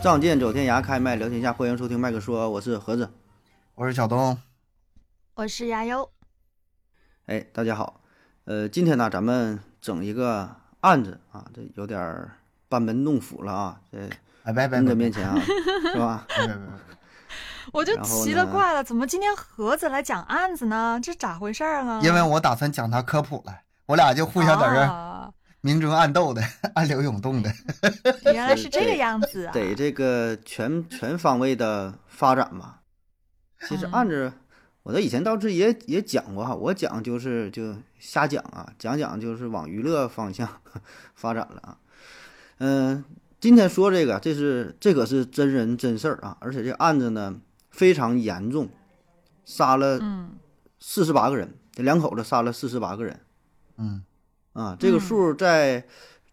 仗剑走天涯，开麦聊天下，欢迎收听麦克说，我是盒子。我是小东，我是亚优。哎，大家好，呃，今天呢，咱们整一个案子啊，这有点儿班门弄斧了啊，这哎，别别您别的面前啊，是吧？我就奇了怪了，怎么今天盒子来讲案子呢？这咋回事儿呢？因为我打算讲他科普了，我俩就互相在这儿啊明争暗斗的，暗流涌动的。原来是这个样子啊！得这个全全方位的发展嘛。其实嗯案子，我在以前倒是也也讲过哈，我讲就是就瞎讲啊，讲讲就是往娱乐方向 发展了啊。嗯、今天说这个，这是这可是真人真事儿啊，而且这案子呢非常严重，杀了嗯，四十八个人，这两口子杀了四十八个人。嗯，啊，这个嗯数在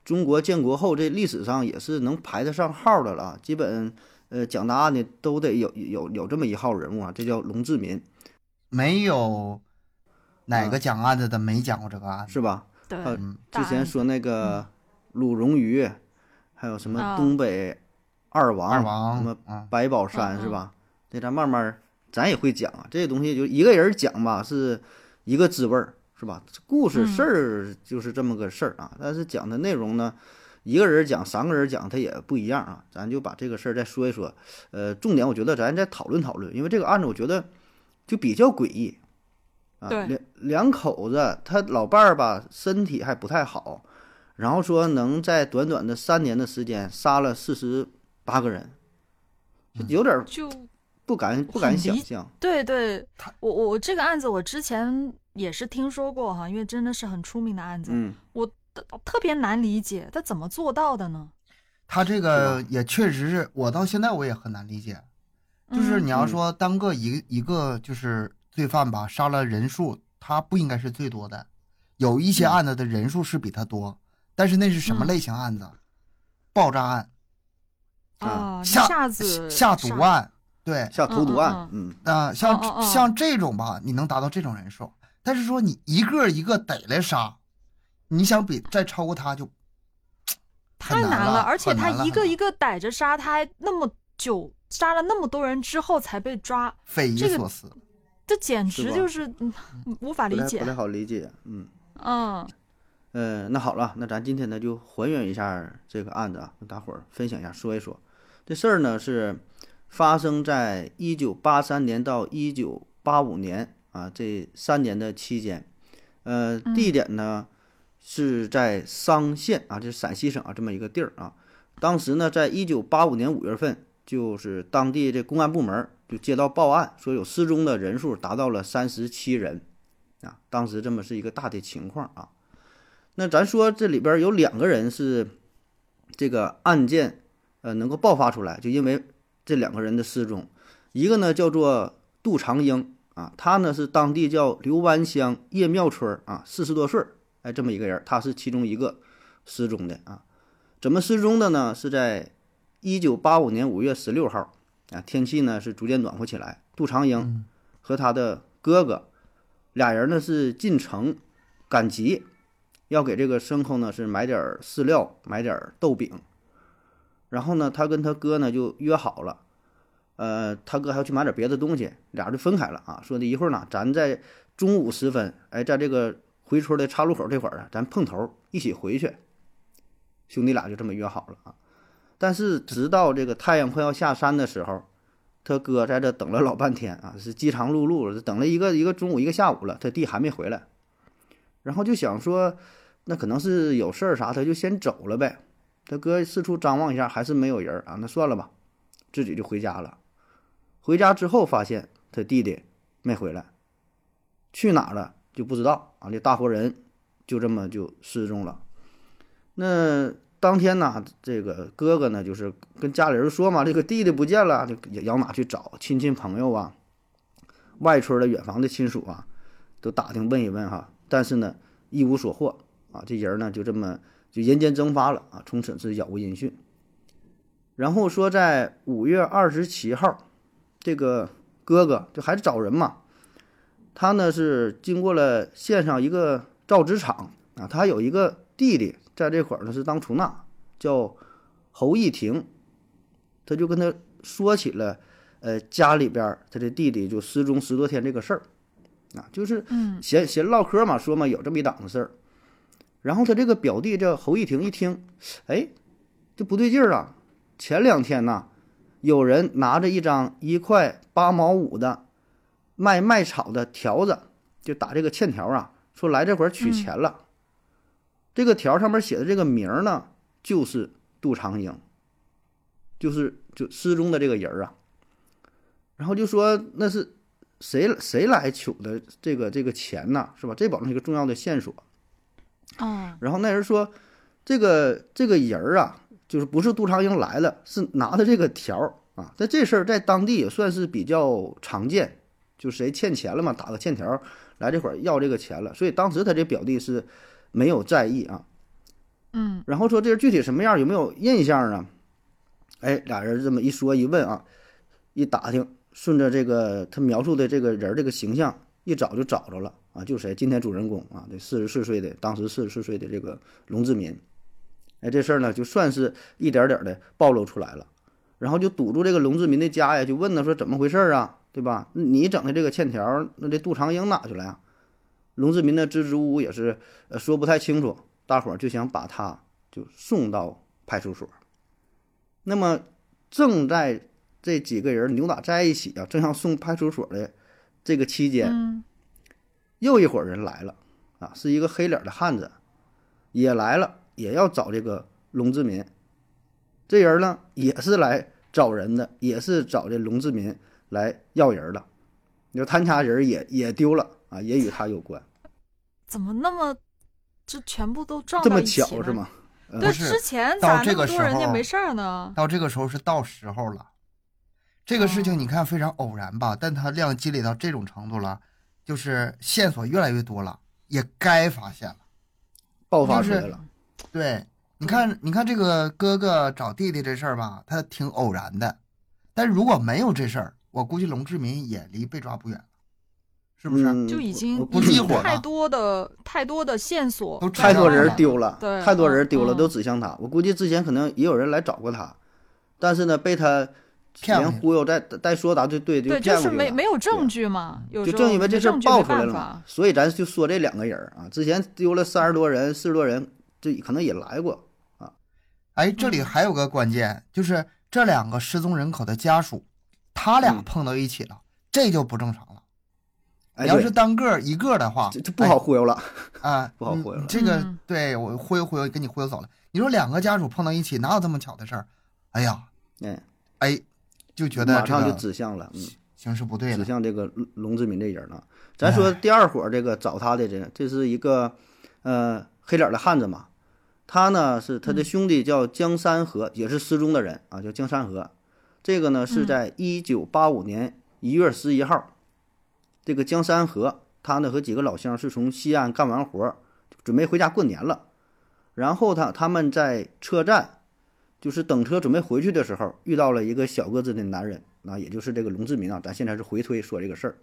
中国建国后这历史上也是能排得上号的了啊，基本呃讲答案的都得有有有这么一号人物啊，这叫龙志民没有哪啊个讲案子的没讲过这个案子。是吧？对，之前说那个鲁荣鱼，还有什么啊东北二王，二什么白宝山嗯是吧？这咱慢慢儿咱也会讲啊，这些东西就一个人讲吧是一个滋味儿是吧？故事嗯事儿就是这么个事儿啊，但是讲的内容呢，一个人讲三个人讲它也不一样啊。咱就把这个事儿再说一说，呃，重点我觉得咱再讨论讨论，因为这个案子我觉得就比较诡异啊。两两口子他老伴儿吧身体还不太好，然后说能在短短的三年的时间杀了四十八个人，嗯有点儿就不敢不敢想象。对对他，我我我这个案子我之前也是听说过哈，因为真的是很出名的案子，嗯，我特别难理解，他怎么做到的呢？他这个也确实是我到现在我也很难理解，就是嗯。你要说单个一一个就是罪犯吧，杀了人数，他不应该是最多的，有一些嗯。案子的人数是比他多，但是那是什么嗯。类型案子？爆炸案、啊，下下子下毒案，对，像投毒案嗯，嗯啊、像、哦哦哦像这种吧，你能达到这种人数，但是说你一个一个逮来杀，你想比再超过他就 太很难了，而且他一个一个逮着杀，他还那么久杀了那么多人之后才被抓，匪夷所思。这简直就是嗯无法理解不太不。太好理解。嗯嗯呃，那好了，那咱今天呢就还原一下这个案子啊，跟大伙儿分享一下，说一说这事儿呢是发生在一九八三年到一九八五年啊这三年的期间，呃，嗯地点呢是在商县啊，这是陕西省啊这么一个地儿啊。当时呢，在一九八五年五月份，就是当地这公安部门就接到报案，说有失踪的人数达到了三十七人啊。当时这么是一个大的情况啊。那咱说这里边有两个人是这个案件呃能够爆发出来，就因为这两个人的失踪，一个呢叫做杜长英啊，他呢是当地叫刘湾乡叶庙村儿啊，四十多岁儿，哎，这么一个人，他是其中一个失踪的啊。怎么失踪的呢？是在一九八五年五月十六号啊，天气呢是逐渐暖和起来，杜长英嗯和他的哥哥俩人呢是进城赶集，要给这个牲口呢是买点儿饲料，买点儿豆饼。然后呢，他跟他哥呢就约好了，呃，他哥还要去买点别的东西，俩人就分开了啊。说的一会儿呢，咱在中午时分，哎，在这个回村的岔路口这会儿啊，咱碰头一起回去。兄弟俩就这么约好了啊。但是直到这个太阳快要下山的时候，他哥在这等了老半天啊，是饥肠辘辘，等了一个一个中午一个下午了，他弟还没回来，然后就想说，那可能是有事儿啥，他就先走了呗。他哥四处张望一下，还是没有人啊，那算了吧，自己就回家了。回家之后发现他弟弟没回来，去哪了就不知道啊。这大活人就这么就失踪了。那当天呢，这个哥哥呢，就是跟家里人说嘛，这个弟弟不见了，就也要哪去找亲戚朋友啊，外村的远房的亲属啊，都打听问一问哈，但是呢，一无所获啊，这人呢就这么就人间蒸发了啊，从此是杳无音讯。然后说在五月二十七号，这个哥哥就还是找人嘛，他呢是经过了县上一个造纸厂啊，他还有一个弟弟在这块儿呢是当出纳，叫侯义廷。他就跟他说起了，呃，家里边儿他的弟弟就失踪十多天这个事儿，啊，就是嗯闲闲唠嗑嘛，说嘛有这么一档子事儿。然后他这个表弟这侯一婷一听，哎，这不对劲儿啊！前两天呐，有人拿着一张一块八毛五的卖麦草的条子，就打这个欠条啊，说来这会儿取钱了。这个条上面写的这个名儿呢，就是杜长英，就是就失踪的这个人啊。然后就说那是谁谁来取的这个这个钱呢？是吧？这保证是一个重要的线索。哦然后那人说，这个这个人儿啊，就是不是杜长英来了，是拿的这个条儿啊。在这事儿在当地也算是比较常见，就谁欠钱了嘛，打个欠条儿来这会儿要这个钱了。所以当时他这表弟是没有在意啊。嗯然后说这人具体什么样，有没有印象啊？哎，俩人这么一说一问啊，一打听，顺着这个他描述的这个人儿这个形象一找就找着了啊，就谁？今天主人公啊，这四十四岁的，当时四十四岁的这个龙志民。哎，这事儿呢，就算是一点点的暴露出来了。然后就堵住这个龙志民的家呀，就问他说怎么回事儿啊，对吧？你整的这个欠条，那这杜长英哪去了呀？龙志民的支支吾吾也是呃说不太清楚，大伙儿就想把他就送到派出所。那么正在这几个人扭打在一起啊，正要送派出所的这个期间，又一伙人来了啊，是一个黑脸的汉子，也来了，也要找这个龙志民。这人呢，也是来找人的，也是找这龙志民来要人的。你说他家人也也丢了啊，也与他有关，怎么那么这全部都撞这么巧是？吗？嗯对，之前到咋那么这个时候多人家没事儿呢？到这个时候是到时候了。这个事情你看非常偶然吧，但它量积累到这种程度了，就是线索越来越多了，也该发现了。爆发出来了。对，你看，你看这个哥哥找弟弟这事儿吧，他挺偶然的。但如果没有这事儿，我估计龙志民也离被抓不远了，是不是？嗯就已经不已是一伙儿吧经太多的太多的线索都太多人丢了，对太多人丢了，嗯都指向他。我估计之前可能也有人来找过他，但是呢，被他连骗人忽悠再再说答对对，对，骗过去了就是没没有证据嘛，有就时候正因为这事儿爆出来了嘛，所以咱就说这两个人儿啊，之前丢了三十多人、四十多人，这可能也来过啊。哎，这里还有个关键，就是这两个失踪人口的家属，他俩嗯碰到一起了，这就不正常了。哎，你要是单个儿一个的话，这这不好忽悠了。哎啊，不好忽悠了这个嗯对我忽悠忽悠，给你忽悠走了。你说两个家属碰到一起，哪有这么巧的事儿？哎呀，嗯，哎，就觉得这马上就指向了，嗯，形势不对指。向这个龙龙志民这人了。咱说第二伙这个找他的人，这是一个呃黑脸的汉子嘛，他呢是他的兄弟叫江山河，也是失踪的人啊，叫江山河。这个呢是在一九八五年一月十一号，这个江山河他呢和几个老乡是从西安干完活儿，准备回家过年了，然后他他们在车站。就是等车准备回去的时候，遇到了一个小个子的男人，啊，也就是这个龙志民啊，咱现在是回推说这个事儿。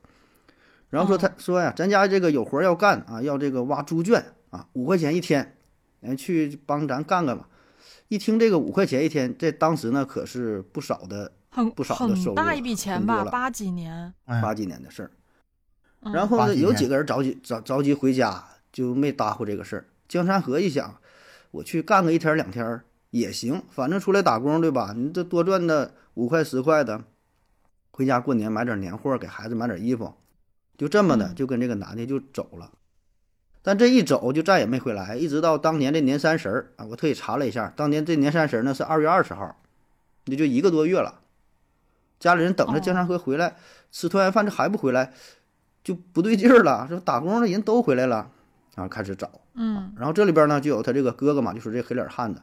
然后说他说呀，咱家这个有活儿要干啊，要这个挖猪圈啊，五块钱一天，哎，去帮咱干干吧。一听这个五块钱一天，这当时呢可是不少的很不少的收入很大一笔钱吧，八几年。哎八几年的事儿。嗯然后呢，有几个人着急着着急回家，就没搭呼这个事儿。江山河一想，我去干个一天两天儿也行，反正出来打工对吧？你这多赚的五块十块的，回家过年买点年货，给孩子买点衣服，就这么的嗯就跟这个男的就走了。但这一走就再也没回来，一直到当年这年三十儿啊，我特意查了一下，当年这年三十儿呢是二月二十号，也就一个多月了。家里人等着哦江山河回来、吃团圆饭，这还不回来，就不对劲儿了。说打工的人都回来了，然后开始找。嗯然后这里边呢就有他这个哥哥嘛，就是这黑脸汉子。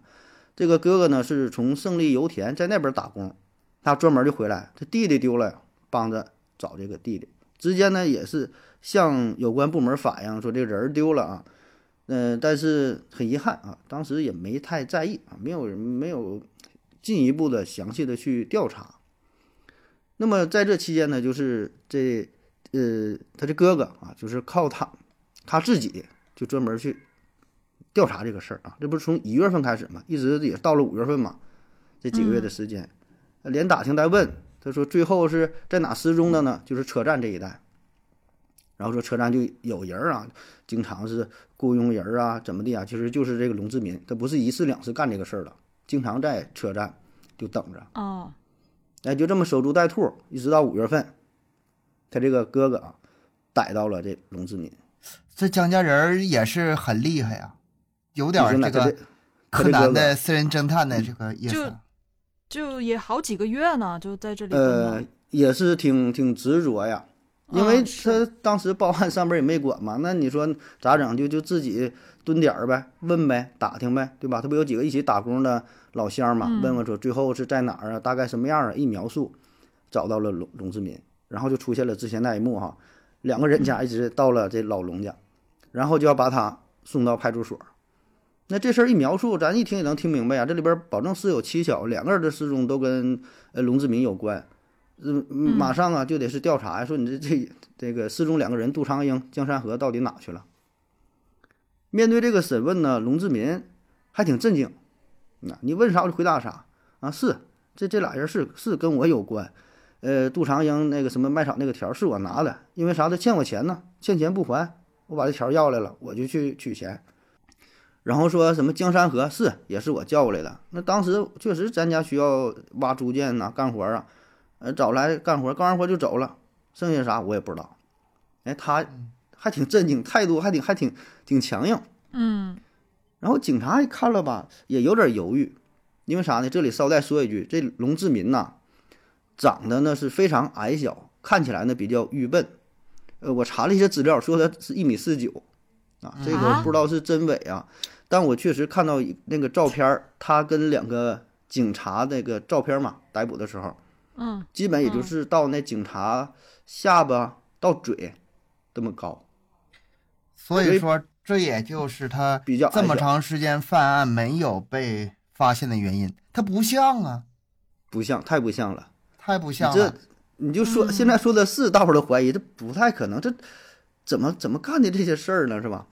这个哥哥呢是从胜利油田在那边打工，他专门就回来，他弟弟丢了，帮着找这个弟弟。之间呢也是向有关部门反映说这人丢了啊，嗯、但是很遗憾啊，当时也没太在意啊，没有没有进一步的详细的去调查。那么在这期间呢，就是这呃他的哥哥啊，就是靠他他自己就专门去调查这个事儿啊，这不是从一月份开始嘛，一直也到了五月份嘛，这几个月的时间，连打听带问，他说最后是在哪失踪的呢？就是车站这一带。然后说车站就有人儿啊，经常是雇佣人儿啊，怎么的啊？其实就是这个龙志民，他不是一次两次干这个事儿了，经常在车站就等着。哦，哎，就这么守株待兔，一直到五月份，他这个哥哥啊，逮到了这龙志民。这江家人儿也是很厉害呀，有点那他这他柯南的私人侦探的这个意就思。就也好几个月呢，就在这里呃。，也是挺挺执着呀，因为他当时报案上边也没管嘛，那你说咋整？就就自己蹲点儿呗，问呗，打听呗，对吧？他不有几个一起打工的老乡嘛，嗯问问说最后是在哪儿啊，大概什么样啊？一描述，找到了龙龙志民，然后就出现了之前那一幕哈，两个人家一直到了这老龙家，然后就要把他送到派出所。那这事儿一描述，咱一听也能听明白呀。这里边儿保证是有蹊跷，两个人的失踪都跟呃龙志民有关，嗯，马上啊就得是调查呀，说你这这这个失踪两个人杜长英、江山河到底哪去了？面对这个审问呢，龙志民还挺震惊，那你问啥我就回答啥啊，是这这俩人是是跟我有关，呃，杜长英那个什么卖场那个条儿是我拿的，因为啥他欠我钱呢，欠钱不还，我把这条儿要来了，我就去取钱。然后说什么江山河是也是我叫过来的，那当时确实咱家需要挖猪圈呐、干活啊，呃，找来干活，干完活就走了，剩下啥我也不知道。哎，他还挺镇静，态度还挺还挺挺强硬。嗯然后警察一看了吧，也有点犹豫，因为啥呢？这里捎带说一句，这龙志民呐，长得呢是非常矮小，看起来呢比较愚笨。呃，我查了一些资料，说他是一米四九，啊，这个啊不知道是真伪啊。但我确实看到那个照片儿，他跟两个警察那个照片嘛，逮捕的时候，嗯基本也就是到那警察下巴到嘴这么高，所所以以说，这也就是他比较这么长时间犯案没有被发现的原因。他不像啊，不像，太不像了。太不你这像了。你就说、嗯现在说的是，大伙儿都怀疑，这不太可能，这怎么怎么干的这些事儿呢？是吧？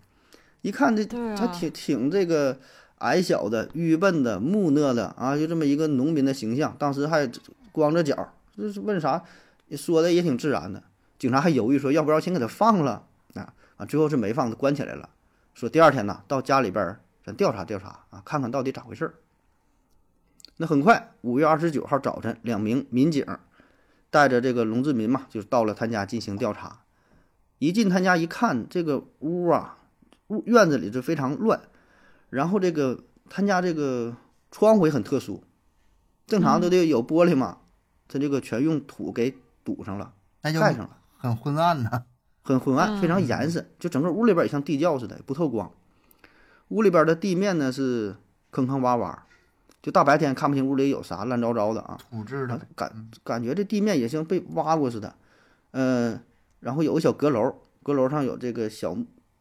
一看这他挺挺这个矮小的、愚笨的、木讷的啊，就这么一个农民的形象，当时还光着脚，这是问啥，说的也挺自然的。警察还犹豫说，要不要先给他放了啊啊，最后是没放，关起来了。说第二天呢，到家里边儿咱调查调查啊，看看到底咋回事儿。那很快，五月二十九号早晨，两名民警带着这个龙志民嘛，就到了他家进行调查。一进他家一看，这个屋啊，屋院子里就非常乱，然后这个他家这个窗户也很特殊，正常都得有玻璃嘛，他这个全用土给堵上了，那就盖上了。很昏暗呐。很昏暗，非常严实，就整个屋里边也像地窖似的，不透光。屋里边的地面呢是坑坑洼洼，就大白天看不清屋里有啥，乱糟糟的啊。土质的，感感觉这地面也像被挖过似的，嗯、然后有个小阁楼，阁楼上有这个小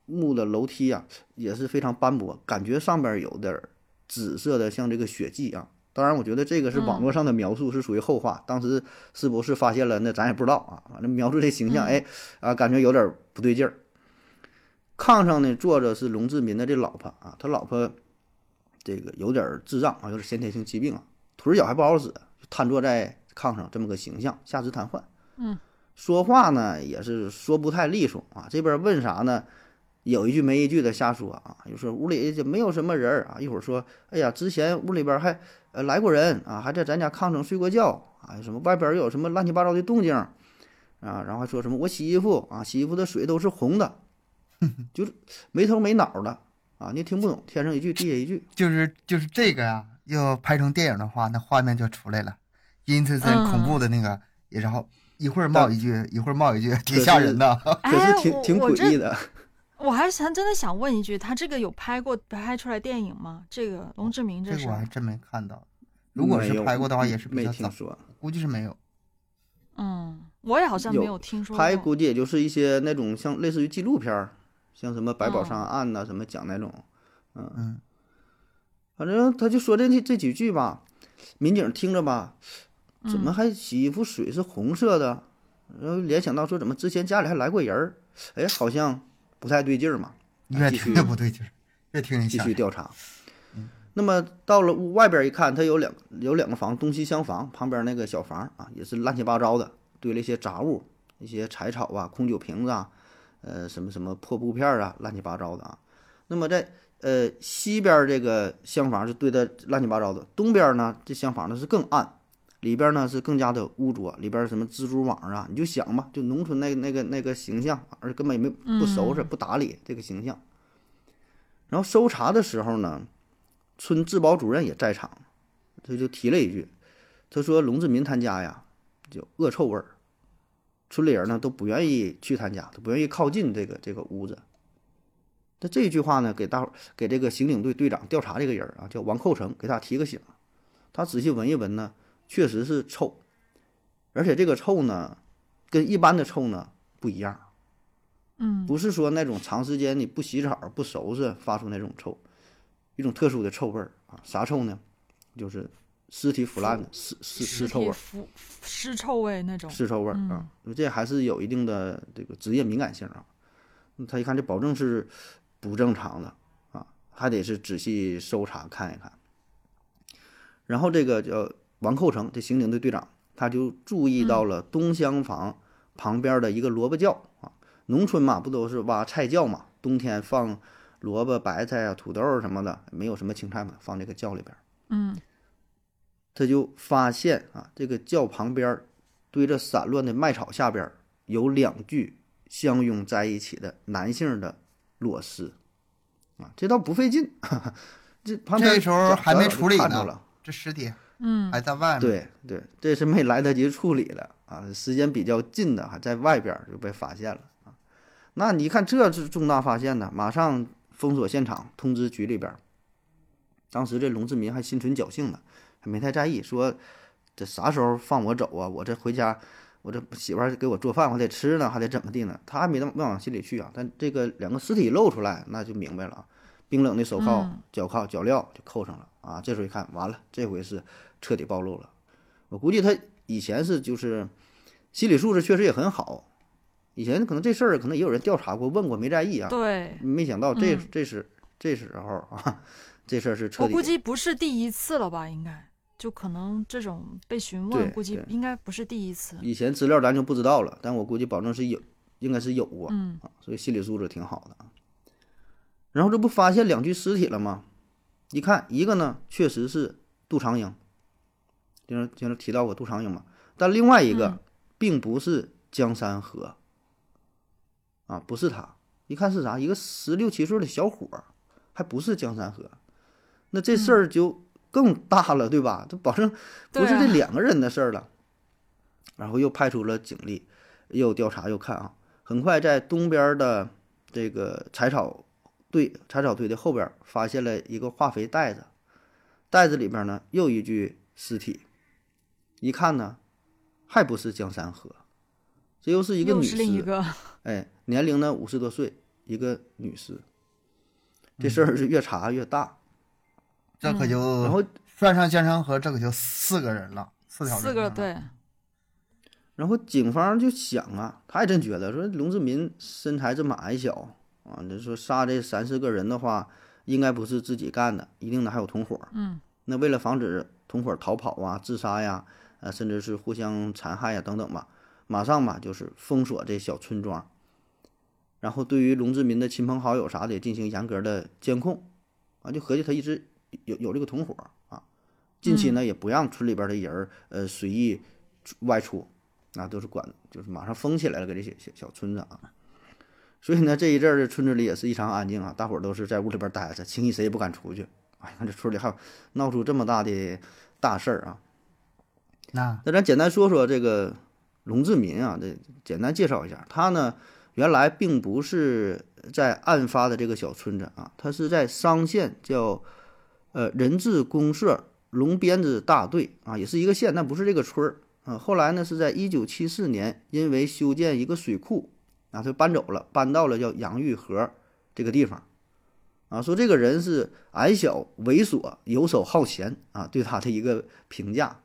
木的楼梯啊，也是非常斑驳，感觉上边有点儿紫色的，像这个血迹啊。当然，我觉得这个是网络上的描述，是属于后话。当时是不是发现了，那咱也不知道啊。反正描述这形象，哎啊，感觉有点儿不对劲儿。炕上呢坐着是龙志民的这老婆啊，他老婆这个有点儿智障啊，有点先天性疾病啊，腿脚还不好使，就瘫坐在炕上这么个形象，下肢瘫痪。嗯，说话呢也是说不太利索啊。这边问啥呢，有一句没一句的瞎说啊，就说屋里就没有什么人儿啊，一会儿说，哎呀，之前屋里边还呃来过人啊，还在咱家炕上睡过觉啊，什么外边有什么乱七八糟的动静啊，然后还说什么我洗衣服啊，洗衣服的水都是红的，就是没头没脑的啊，你也听不懂，天上一句地下一句。就是就是这个呀、要拍成电影的话，那画面就出来了，阴森森、嗯恐怖的那个，也然后一会儿冒一句，一会儿冒一句，挺吓人的。可是挺挺诡异的，我还想真的想问一句，他这个有拍过拍出来电影吗？这个龙志明是这个我还真没看到。如果是没拍过的话，也是比没较早，听说。估计是没有。嗯，我也好像没有听说拍。估计也就是一些那种像类似于纪录片儿，像什么百宝哦山案呐、什么讲那种，嗯嗯，反正他就说这这几句吧，民警听着吧，怎么嗯还洗衣服水是红色的？然后联想到说怎么之前家里还来过人儿，哎，好像不太对劲儿嘛。越听越不对劲儿，越听越继。续调查。那么到了屋外边一看，它有两有两个房，东西厢房，旁边那个小房啊，也是乱七八糟的，堆了一些杂物，一些柴草啊、空酒瓶子啊，呃，什么什么破布片啊，乱七八糟的啊。那么在呃西边这个厢房是堆的乱七八糟的，东边呢这厢房呢是更暗，里边呢是更加的污浊，里边什么蜘蛛网啊，你就想吧，就农村那那个那个形象，而根本也没不收拾、不打理这个形象。然后搜查的时候呢。村治保主任也在场，他就提了一句，他说：“龙志民他家呀，就恶臭味儿，村里人呢都不愿意去他家，都不愿意靠近这个这个屋子。”那这句话呢，给大伙给这个刑警队队长调查这个人啊，叫王寇成，给他提个醒。他仔细闻一闻呢，确实是臭，而且这个臭呢，跟一般的臭呢不一样。嗯，不是说那种长时间你不洗澡不收拾发出那种臭。一种特殊的臭味儿啊，啥臭呢？就是尸体腐烂的尸尸尸臭味，腐尸臭味那种尸臭味儿啊。这还是有一定的这个职业敏感性啊。他一看这保证是不正常的啊，还得是仔细搜查看一看。然后这个叫王寇成，这刑警队队长，他就注意到了东厢房旁边的一个萝卜窖啊。农村嘛，不都是挖菜窖嘛？冬天放。萝卜、白菜啊、土豆什么的，没有什么青菜嘛，放这个窖里边。嗯，他就发现啊，这个窖旁边堆着散乱的麦草下边有两具相拥在一起的男性的裸尸啊，这倒不费劲，这旁边这时候还没处理呢，这尸体嗯还在外面。对对，这是没来得及处理了啊，时间比较近的还在外边就被发现了啊。那你看这是重大发现呢，马上。封锁现场，通知局里边。当时这龙志民还心存侥幸呢，还没太在意，说这啥时候放我走啊？我这回家，我这媳妇儿给我做饭，我得吃呢，还得怎么地呢？他还没那么往心里去啊。但这个两个尸体露出来，那就明白了啊。冰冷的手铐、脚铐、脚镣就扣上了啊。这时候一看，完了，这回是彻底暴露了。我估计他以前是就是心理素质确实也很好。以前可能这事儿可能也有人调查过、问过，没在意啊。对，没想到这这是这时候啊，这事儿是彻底。我估计不是第一次了吧？应该就可能这种被询问，估计应该不是第一次。以前资料咱就不知道了，但我估计保证是有，应该是有过。嗯啊，所以心理素质挺好的啊。然后这不发现两具尸体了吗？一看，一个呢确实是杜长英，就是就是提到过杜长英嘛，但另外一个并不是江山河。啊，不是他，一看是啥？一个十六七岁的小伙儿，还不是江山河，那这事儿就更大了，对吧？这保证不是这两个人的事儿了。然后又派出了警力，又调查又看啊，很快在东边的这个柴草堆、柴草堆的后边发现了一个化肥袋子，袋子里边呢又一具尸体，一看呢，还不是江山河，这又是一个女尸，哎。年龄呢五十多岁，一个女尸。这事儿是越查越大，这可就然后算上江山河，这可就四个人了，四条人。四个对。然后警方就想啊，他还真觉得说龙志民身材这么矮小啊，你说杀这三四个人的话，应该不是自己干的，一定呢还有同伙。嗯。那为了防止同伙逃跑啊、自杀呀，呃，甚至是互相残害呀等等吧，马上吧就是封锁这小村庄。然后对于龙志民的亲朋好友啥的也进行严格的监控，啊，就合计他一直有有这个同伙啊，近期呢也不让村里边的人儿呃随意外出，啊，都是管就是马上封起来了，给这些小小村子啊，所以呢这一阵儿村子里也是异常安静啊，大伙儿都是在屋里边待着，轻易谁也不敢出去。哎，看这村里还有闹出这么大的大事儿啊，那那咱简单说说这个龙志民啊，这简单介绍一下他呢。原来并不是在案发的这个小村子啊，他是在商县叫，呃人治公社龙鞭子大队啊，也是一个县，但不是这个村儿啊。后来呢，是在一九七四年，因为修建一个水库啊，他搬走了，搬到了叫杨玉河这个地方啊。说这个人是矮小、猥琐、游手好闲啊，对他的一个评价。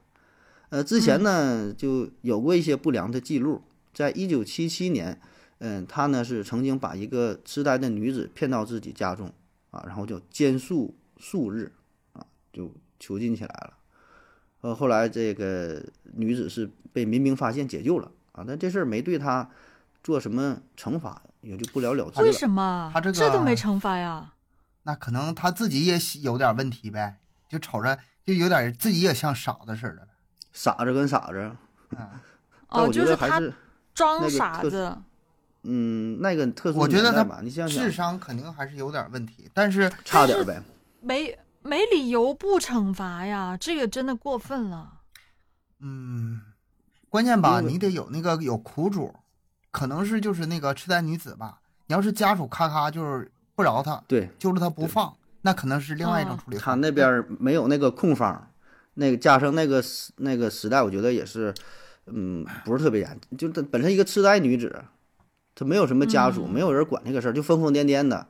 呃，之前呢就有过一些不良的记录，在一九七七年。嗯，他呢是曾经把一个痴呆的女子骗到自己家中啊，然后就监束数日啊，就囚禁起来了。呃，后来这个女子是被民兵发现解救了啊，但这事儿没对她做什么惩罚，也就不了了之了。为什么？他这个这都没惩罚呀？那可能他自己也有点问题呗，就瞅着就有点自己也像傻子似的。傻子跟傻子，哦，就是他装傻子。嗯，那个特殊我觉得他智，商肯定还是有点问题，但是差点儿呗。没没理由不惩罚呀，这个真的过分了。嗯，关键吧，你得有那个有苦主，可能是就是那个痴呆女子吧。你要是家属咔咔就是不饶他，对揪着他不放，那可能是另外一种哦处理方式。他那边儿没有那个控方，那个加上那个时那个时代，我觉得也是，嗯，不是特别严。就她本身一个痴呆女子，她没有什么家属，嗯没有人管这个事儿，就疯疯癫癫的，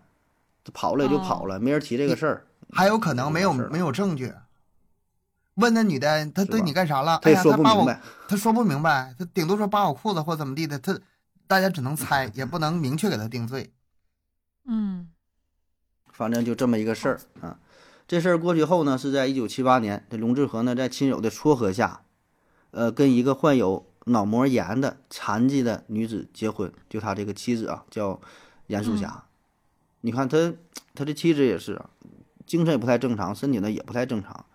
她跑了也就哦跑了，没人提这个事儿。还有可能没有没有证据。问那女的，她对你干啥了？她也哎呀，她把我，说不明白。她说不明白，她顶多说扒我裤子或怎么地的，她大家只能猜，也不能明确给她定罪。嗯反正就这么一个事儿啊。这事儿过去后呢，是在一九七八年，这龙志和呢在亲友的撮合下，呃，跟一个患有脑膜炎的残疾的女子结婚，就他这个妻子啊，叫严素霞。你看他，他这妻子也是啊，精神也不太正常，身体呢也不太正常。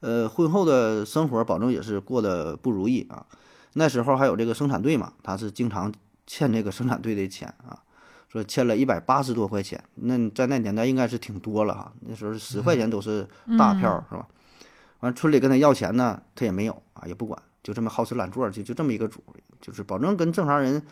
呃，婚后的生活保证也是过得不如意啊。那时候还有这个生产队嘛，他是经常欠这个生产队的钱啊。说欠了一百八十多块钱，那在那年代应该是挺多了哈。那时候十块钱都是大票，是吧？完村里跟他要钱呢，他也没有啊，也不管，就这么好吃懒做，就就这么一个主，就是保证跟正常人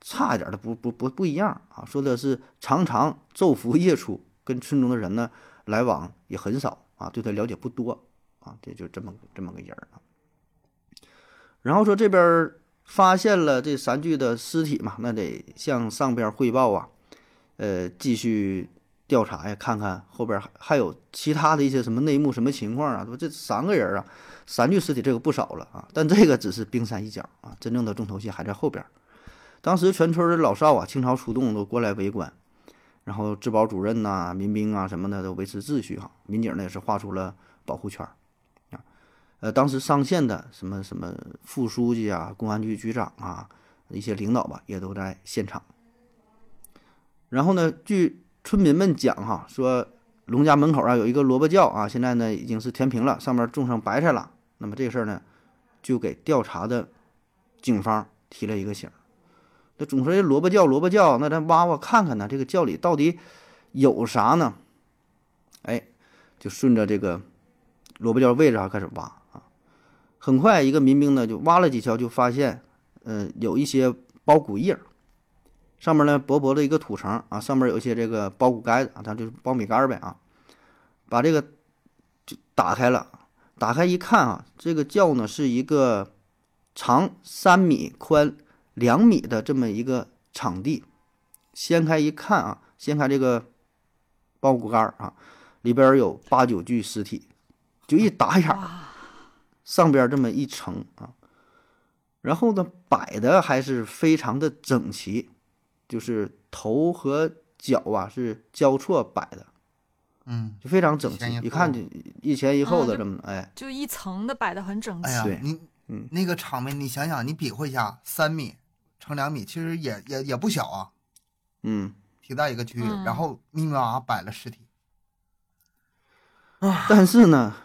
差一点的不不不不一样啊。说的是常常昼伏夜出，跟村中的人呢来往也很少啊，对他了解不多啊，这就这么这么个人儿啊。然后说这边儿发现了这三具的尸体嘛，那得向上边汇报啊，呃，继续调查呀，看看后边还还有其他的一些什么内幕、什么情况啊？说这三个人啊，三具尸体这个不少了啊，但这个只是冰山一角啊，真正的重头戏还在后边。当时全村的老少啊，倾巢出动，都过来围观，然后治保主任呐、民兵啊什么的都维持秩序哈，民警呢也是画出了保护圈。呃，当时上线的什么什么副书记啊、公安局局长啊，一些领导吧，也都在现场。然后呢，据村民们讲哈，说龙家门口啊有一个萝卜窖啊，现在呢已经是填平了，上面种上白菜了。那么这事儿呢，就给调查的警方提了一个醒儿。那总说这萝卜窖，萝卜窖，那咱挖挖看看呢，这个窖里到底有啥呢？哎，就顺着这个萝卜窖位置啊开始挖。很快，一个民兵呢就挖了几锹，就发现，呃，有一些包谷叶，上面呢薄薄的一个土层啊，上面有一些这个苞谷杆子啊，它就是苞米杆呗啊。把这个就打开了，打开一看啊，这个窖呢是一个长三米、宽两米的这么一个场地。掀开一看啊，掀开这个苞谷杆儿啊，里边有八九具尸体，就一打眼儿。上边儿这么一层啊，然后呢摆的还是非常的整齐，就是头和脚啊是交错摆的，嗯，就非常整齐一看就一前一后的这么，哎，就一层的摆的很整齐。哎呀对，你嗯那个场面，你想想，你比划一下，三米乘两米，其实也也也不小啊，嗯，挺大一个区域。嗯然后密密麻麻摆了尸体，但是呢，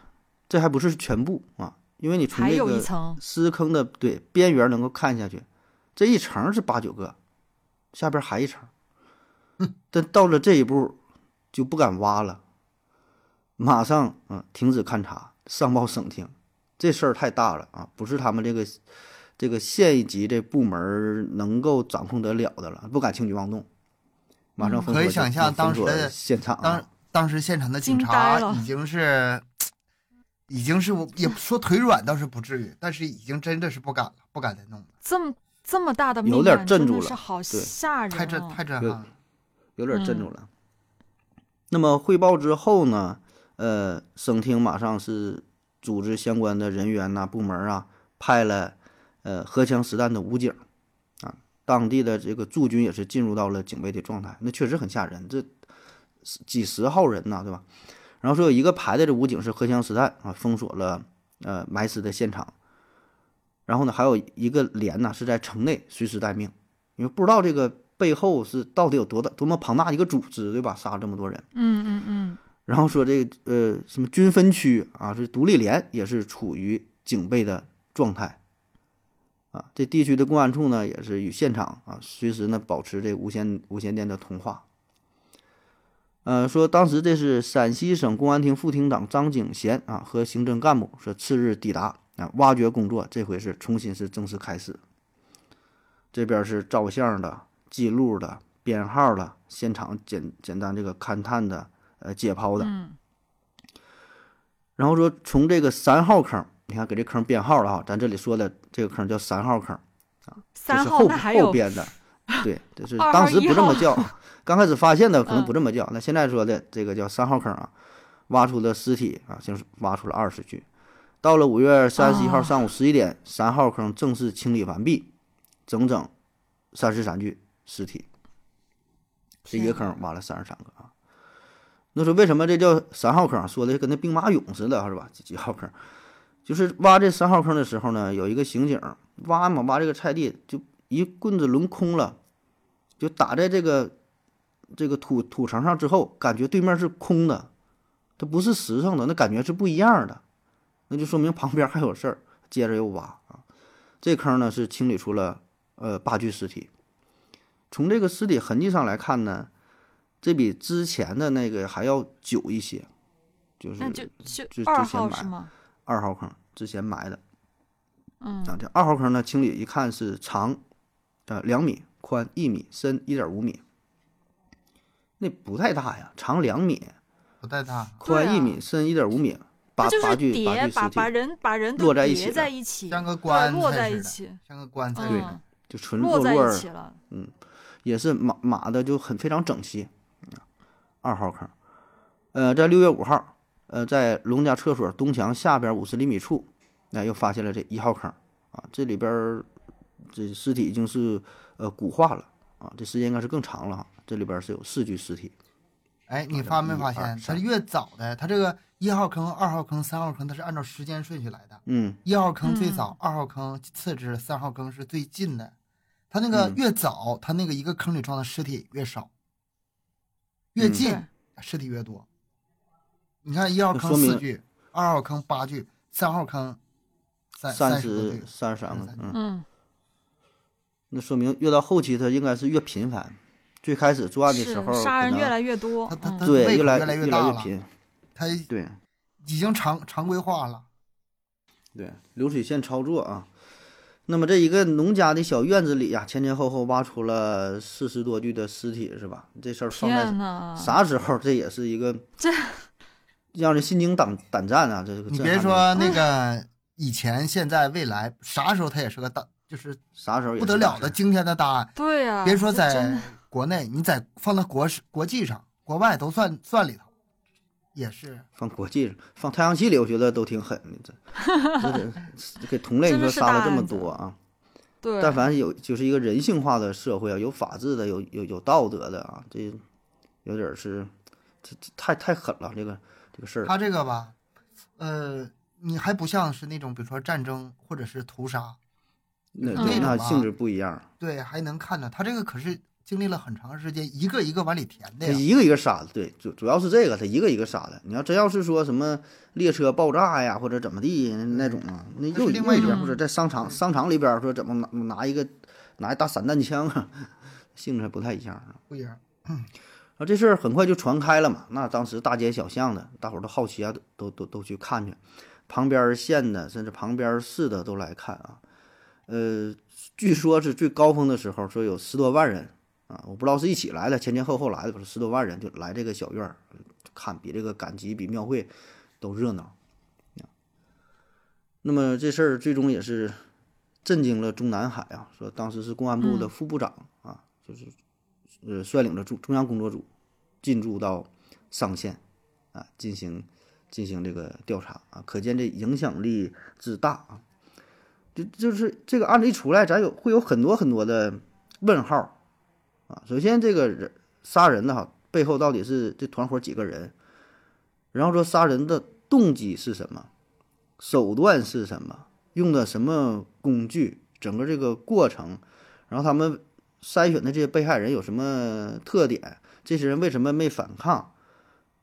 这还不是全部啊，因为你从还这个尸坑的对边缘能够看下去，这一层是八九个，下边还一层，但到了这一步就不敢挖了，马上嗯停止勘察，上报省厅，这事儿太大了啊，不是他们这个这个县一级这部门儿能够掌控得了的了，不敢轻举妄动，马上嗯可以封锁想象当时封锁的现场啊当当时现场的警察已经是，已经是我也说腿软倒是不至于，但是已经真的是不敢了，不敢再弄了，这么这么大的有点镇住了是好吓人、啊，太震太震撼了。有点镇住嗯了。那么汇报之后呢，呃，省厅马上是组织相关的人员呐、部门啊，派了呃荷枪实弹的武警啊，当地的这个驻军也是进入到了警备的状态，那确实很吓人，这几十号人呐、对吧？然后说有一个排的这武警是荷枪实弹啊，封锁了呃埋尸的现场。然后呢，还有一个连呢是在城内随时待命，因为不知道这个背后是到底有多大多么庞大一个组织，对吧？杀了这么多人。嗯嗯嗯，然后说这个呃什么军分区啊，是独立连也是处于警备的状态。啊，这地区的公安处呢也是与现场啊随时呢保持这无线无线电的通话。呃，说当时这是陕西省公安厅副厅长张景贤啊和刑侦干部说次日抵达啊，挖掘工作这回是重新是正式开始。这边是照相的、记录的、编号的、现场简简单这个勘探的、呃解剖的。嗯然后说从这个三号坑，你看给这坑编号了哈，咱这里说的这个坑叫三号坑，这三号是后编的，对，这是当时不这么叫，刚开始发现的可能嗯不这么叫，那现在说的这个叫三号坑啊，挖出的尸体啊，就是挖出了二十具。到了五月三十一号哦上午十一点，三号坑正式清理完毕，整整三十三具尸体，这一个坑挖了三十三个啊。那说为什么这叫三号坑？说的跟那兵马俑似的，是吧？几几号坑？就是挖这三号坑的时候呢，有一个刑警挖嘛，挖这个菜地，就一棍子抡空了，就打在这个这个土土层上之后，感觉对面是空的，它不是实诚的，那感觉是不一样的，那就说明旁边还有事儿。接着又挖啊，这坑呢是清理出了呃八具尸体。从这个尸体痕迹上来看呢，这比之前的那个还要久一些，就是那就就之二号是吗？二号坑之前埋的。嗯啊，这二号坑呢，清理一看是长，呃两米，宽一米，深一点五米，那不太大呀，长两米，不太大，宽一米，深一点五米，八八具八具尸体，把人把人摞在一起了在一起，像个棺材似的在一起，像个棺材对似的。嗯，就纯摞在摞儿一起了。也是码码的就很非常整齐。啊二号坑，呃，在六月五号，呃，在龙家厕所东墙下边五十厘米处，那、又发现了这一号坑啊，这里边儿这尸体已经是呃骨化了啊，这时间应该是更长了哈。这里边是有四具尸体，哎，你发没发现，它三越早的，它这个一号坑、二号坑、三号坑，它是按照时间顺序来的。嗯一号坑最嗯早，二号坑次之，三号坑是最近的。它那个嗯越早，它那个一个坑里装的尸体越少，越嗯近对尸体越多。你看一号坑四具，二号坑八具，三号坑三三十。三十三个嗯，嗯，那说明越到后期它应该是越频繁。最开始作案的时候，杀人越来越多他。他嗯他对越来胃口越来越越大了来越频，它对已经常常规化了。对，流水线操作啊。那么这一个农家的小院子里呀、前前后后挖出了四十多具的尸体，是吧？这事儿放在，啥时候？这也是一个 这让人心惊胆胆战啊！这个你别说那个以前、现在、未来，啥时候它也是个大，就是啥时候不得了的惊天的大案。对呀、别说在的国内，你在放到国事国际上、国外都算算里头，也是放国际上放太阳系里，我觉得都挺狠的。这给同类你说杀了这么多啊！对，但凡有就是一个人性化的社会啊，有法治的，有有有道德的啊，这有点儿是这这太太狠了，这个这个事儿。他这个吧，呃，你还不像是那种比如说战争或者是屠杀，那那性质不一样，对，还能看到他这个可是经历了很长时间，一个一个往里填的一个一个杀的，对，主主要是这个，他一个一个杀的。你要真要是说什么列车爆炸呀，或者怎么地那种啊，那又另外一边或者在商场商场里边儿说怎么拿拿一个拿一大散弹枪啊，性质还不太一样啊。不一样，啊，这事儿很快就传开了嘛。那当时大街小巷的，大伙儿都好奇啊，都都都都去看去，旁边儿县的甚至旁边儿市的都来看啊。呃，据说是最高峰的时候，说有十多万人啊，我不知道是一起来的，前前后后来的，不是十多万人就来这个小院儿看，比这个赶集、比庙会都热闹。啊那么这事儿最终也是震惊了中南海啊！说当时是公安部的嗯副部长啊，就是呃率领着中中央工作组进驻到上县啊，进行进行这个调查啊，可见这影响力之大啊！就就是这个案子一出来，咱有会有很多很多的问号啊。首先，这个人杀人的哈背后到底是这团伙几个人？然后说杀人的动机是什么，手段是什么，用的什么工具，整个这个过程，然后他们筛选的这些被害人有什么特点，这些人为什么没反抗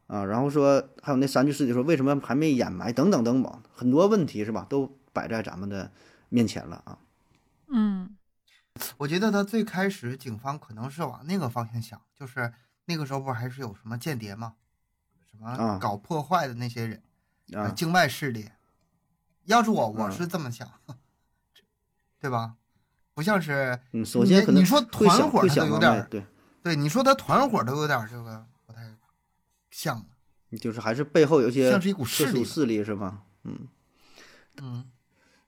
啊？然后说还有那三具尸体说为什么还没掩埋等等等等，很多问题是吧，都摆在咱们的面前了啊。嗯我觉得他最开始警方可能是往那个方向想，就是那个时候不还是有什么间谍吗？什么啊搞破坏的那些人，呃啊，境外势力。要是我，我嗯是这么想，对吧？不像是嗯，首先你可能你说团伙他都有点对，对你说他团伙都有点这个不太像了，就是还是背后有些像是一股势力势力是吧？嗯。嗯，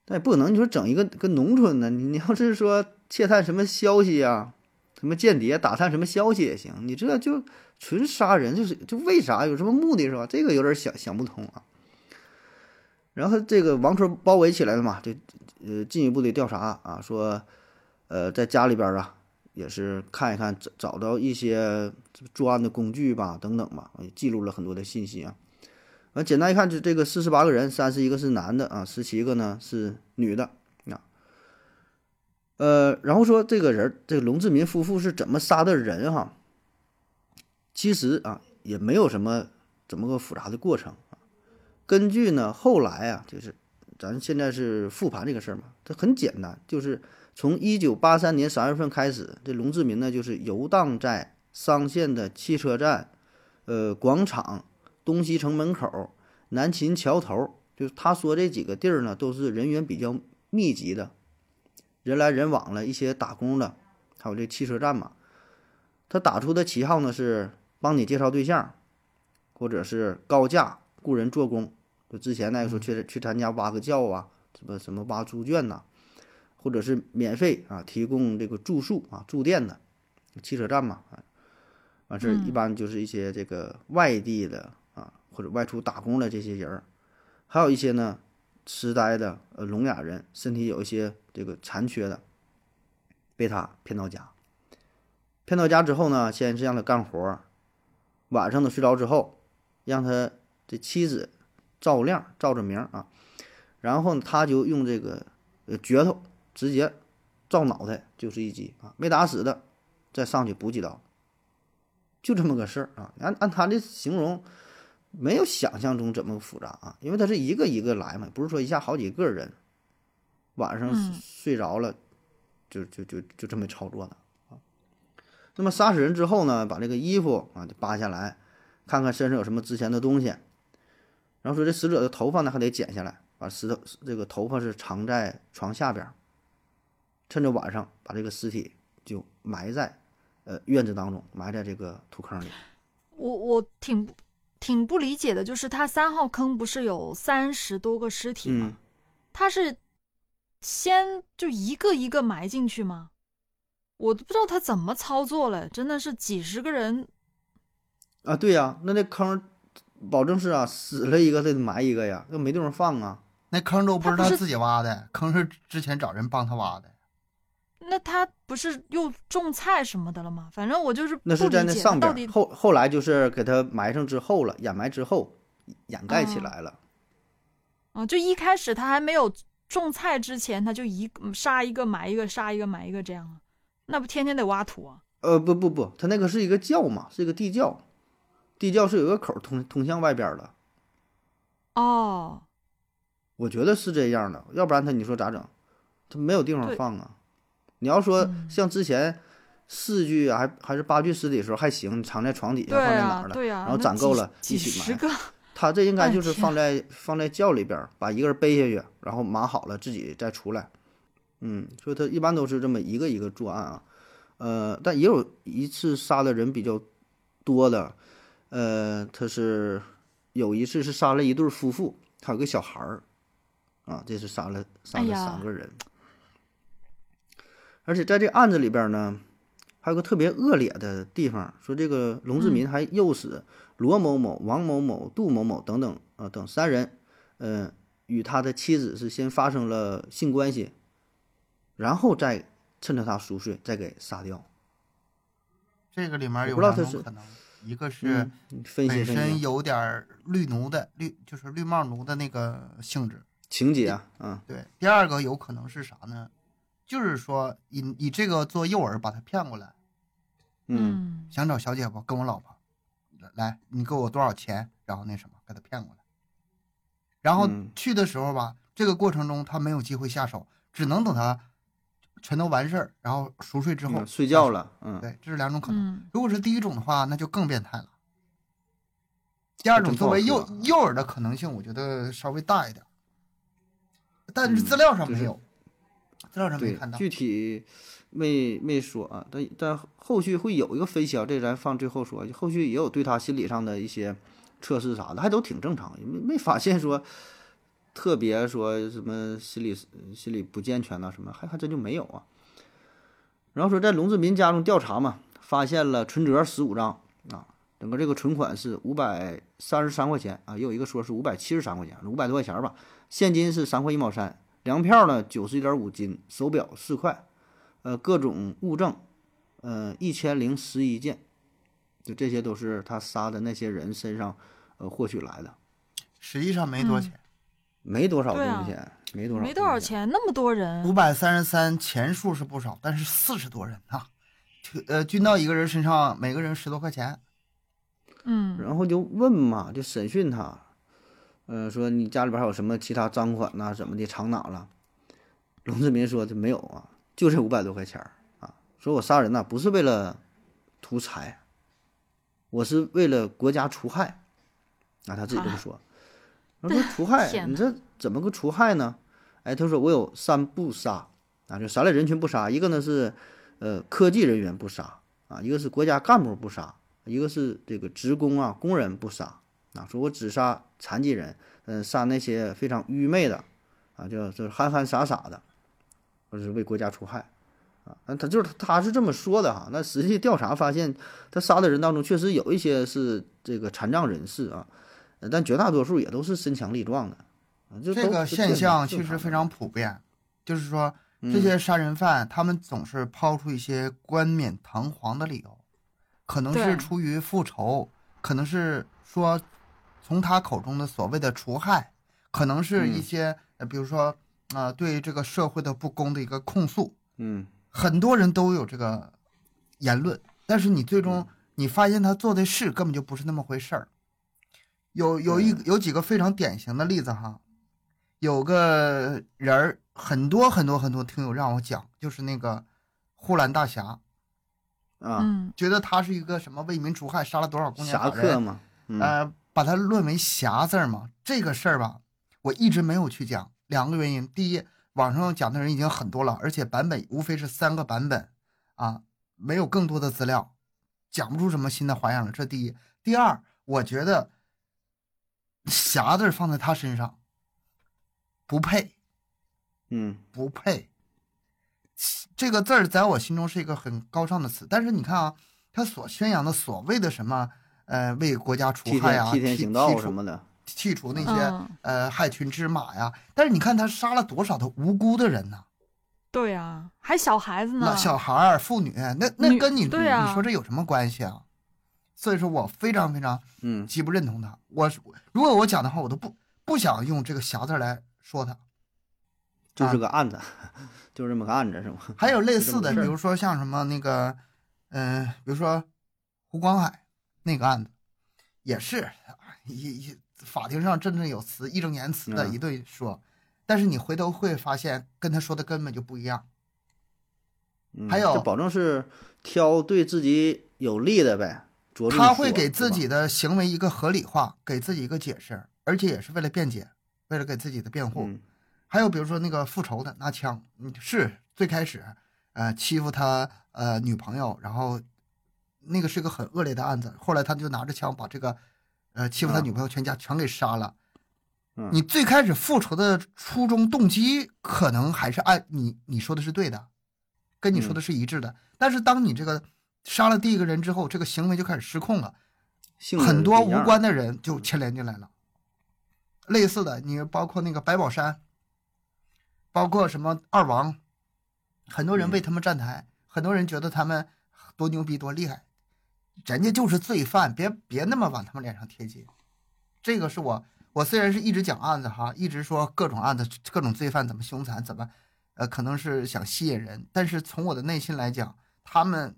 但也不可能，你说整一个跟农村的？你你要是说窃探什么消息啊，什么间谍打探什么消息也行，你这就纯杀人，就是就为啥有什么目的是吧？这个有点想想不通啊。然后这个王村包围起来了嘛，就呃进一步的调查啊，说呃在家里边啊也是看一看找找到一些作案的工具吧，等等吧，也记录了很多的信息啊。完，简单一看，就这个四十八个人，三十一个是男的啊，十七个呢是女的啊。呃，然后说这个人，这个龙志民夫妇是怎么杀的人哈？其实啊，也没有什么怎么个复杂的过程啊。根据呢，后来啊，就是咱现在是复盘这个事儿嘛，它很简单，就是从一九八三年三月份开始，这龙志民呢就是游荡在商县的汽车站、呃广场。东西城门口、南秦桥头，就是他说这几个地儿呢，都是人员比较密集的，人来人往了，一些打工的，还有这汽车站嘛。他打出的旗号呢是帮你介绍对象，或者是高价雇人做工。就之前那个时候去去咱家挖个窖啊，什么什么挖猪圈呐、或者是免费啊提供这个住宿啊住店的汽车站嘛，啊，完事儿一嗯般就是一些这个外地的。或者外出打工的这些人儿，还有一些呢痴呆的呃聋哑人，身体有一些这个残缺的，被他骗到家。骗到家之后呢，先是让他干活儿，晚上呢睡着之后，让他这妻子照亮照着明儿啊，然后他就用这个呃镢头直接照脑袋就是一击啊，没打死的再上去补几刀，就这么个事儿啊。按按他的形容。没有想象中这么复杂啊，因为他是一个一个来嘛，不是说一下好几个人，晚上嗯睡着了，就就就就这么操作的啊。那么杀死人之后呢，把这个衣服啊就扒下来，看看身上有什么值钱的东西，然后说这死者的头发呢还得剪下来，把石头这个头发是藏在床下边，趁着晚上把这个尸体就埋在呃院子当中，埋在这个土坑里。我我挺挺不理解的，就是他三号坑不是有三十多个尸体吗？嗯，他是先就一个一个埋进去吗？我都不知道他怎么操作了，真的是几十个人，啊，对呀、那那坑保证是啊，死了一个得埋一个呀，又没地方放啊。那坑都不是他自己挖的，坑是之前找人帮他挖的。那他不是又种菜什么的了吗？反正我就是那是在那上边后后来就是给它埋上之后了，掩埋之后掩盖起哦来了。啊，就一开始他还没有种菜之前，他就一杀一个埋一个，杀一个埋一个这样啊，那不天天得挖土啊？呃，不不不，他那个是一个窖嘛，是一个地窖，地窖是有个口通通向外边的，哦，我觉得是这样的，要不然他你说咋整？他没有地方放啊。你要说嗯像之前四具啊，还还是八具尸体的时候还行，藏在床底下放在哪儿，了？然后攒够了几一起埋十个，他这应该就是放在放在窖里边儿，把一个人背下去，然后码好了自己再出来。嗯，所以他一般都是这么一个一个作案啊。呃，但也有一次杀的人比较多的，呃，他是有一次是杀了一对夫妇，还有个小孩儿，啊，这是杀了杀了三个人。而且在这案子里边呢，还有个特别恶劣的地方，说这个龙志民还诱使罗某某、王某某、杜某某等等啊、等三人，呃，与他的妻子是先发生了性关系，然后再趁着他熟睡再给杀掉。这个里面有两种可能，一个是本分析身有点绿奴的绿，就是绿帽奴的那个性质。情节啊，嗯对，第二个有可能是啥呢？就是说以以这个做诱饵把他骗过来，嗯想找小姐不？跟我老婆来，你给我多少钱？然后那什么，给他骗过来。然后嗯去的时候吧，这个过程中他没有机会下手，只能等他全都完事儿，然后熟睡之后、嗯睡觉。了，嗯，对，这是两种可能。嗯如果是第一种的话，那就更变态了。第二种作为诱诱饵的可能性，我觉得稍微大一点，但是资料上没有，资料上没对看，到。具体没没说啊，但但后续会有一个分析啊，这咱放最后说，后续也有对他心理上的一些测试啥的，还都挺正常，也没没发现说特别说什么心理心理不健全呐、什么，还还真就没有啊。然后说在龙志民家中调查嘛，发现了存折十五张啊，整个这个存款是五百三十三块钱啊，也有一个说是五百七十三块钱，五百多块钱吧，现金是三块一毛三，粮票呢九十一点五斤，手表四块，呃，各种物证，呃，一千零十一件，就这些都是他杀的那些人身上呃获取来的，实际上没多嗯钱，没多少东西，没多少，没多少。钱，那么多人五，百三十三钱数是不少，但是四十多人啊，呃，均到一个人身上，每个人十多块钱。嗯然后就问嘛，就审讯他，呃，说你家里边还有什么其他赃款呐、怎么的藏哪了？龙志民说这没有啊，就这五百多块钱儿啊。说我杀人呐、不是为了图财，我是为了国家除害，啊，他自己这么说。他说除 害，你这怎么个除害呢？哎，他说我有三不杀啊，就三类人群不杀，一个呢是呃科技人员不杀啊，一个是国家干部不杀，一个是这个职工啊工人不杀啊，说我只杀残疾人，嗯、杀那些非常愚昧的啊，就就是憨憨傻傻的，或者是为国家除害啊，那他就是他是这么说的哈，那实际调查发现，他杀的人当中确实有一些是这个残障人士啊，呃但绝大多数也都是身强力壮的。啊就这个现象其实非常普遍，就是说嗯这些杀人犯他们总是抛出一些冠冕堂皇的理由，可能是出于复仇，可能是说从他口中的所谓的除害，可能是一嗯些呃比如说呃对这个社会的不公的一个控诉，嗯。很多人都有这个言论，但是你最终你发现他做的事根本就不是那么回事儿。有有一有几个非常典型的例子哈，有个人儿很多很多很多听友让我讲，就是那个呼兰大侠，啊，嗯。觉得他是一个什么为民除害，杀了多少公检侠，客嘛，嗯。呃，把它论为侠字儿嘛。这个事儿吧，我一直没有去讲，两个原因。第一，网上讲的人已经很多了，而且版本无非是三个版本啊，没有更多的资料，讲不出什么新的花样了。这第一。第二，我觉得“侠”字儿放在他身上不配，嗯不配。这个字儿在我心中是一个很高尚的词，但是你看啊，他所宣扬的所谓的什么呃为国家除害啊，天替天行道剔除什么的，剔除那些、嗯呃害群之马呀。但是你看他杀了多少的无辜的人呢？对呀，还小孩子呢那，小孩儿、妇女，那那跟你对啊你说这有什么关系啊？所以说我非常非常嗯极不认同他。我如果我讲的话，我都不不想用这个“侠”字来说他。就是个案子，就这么个案子是吗？还有 类似的，比如说像什么那个，嗯、比如说胡广海那个案子，也是一一法庭上振振有词、义正言辞的嗯一顿说，但是你回头会发现跟他说的根本就不一样。嗯还有就保证是挑对自己有利的呗，他会给自己的行为一个合理化，给自己一个解释，而且也是为了辩解，为了给自己的辩护。嗯还有比如说那个复仇的拿枪，嗯，是最开始，呃，欺负他呃女朋友，然后那个是个很恶劣的案子，后来他就拿着枪把这个，呃，欺负他啊女朋友全家全给杀了。嗯你最开始复仇的初衷动机可能还是按你你说的是对的，跟你说的是一致的，但是当你这个杀了第一个人之后，这个行为就开始失控了。很多无关的人就牵连进来了。类似的，你包括那个白宝山，包括什么二王，很多人为他们站台，很多人觉得他们多牛逼多厉害，人家就是罪犯，别别那么往他们脸上贴金。这个是我我虽然是一直讲案子哈，一直说各种案子、各种罪犯怎么凶残，怎么呃可能是想吸引人，但是从我的内心来讲，他们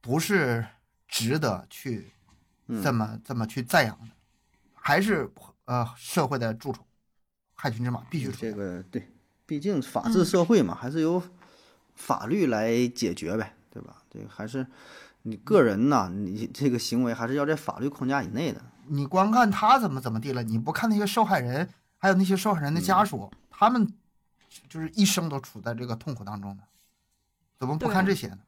不是值得去嗯这么、这么去赞扬的，还是呃社会的蛀虫，害群之马必须除这。个对，毕竟法治社会嘛，还是由法律来解决呗，对吧？这个还是你个人呐，你这个行为还是要在法律框架以内的。你光看他怎么怎么地了，你不看那些受害人，还有那些受害人的家属，他们就是一生都处在这个痛苦当中的，怎么不看这些呢？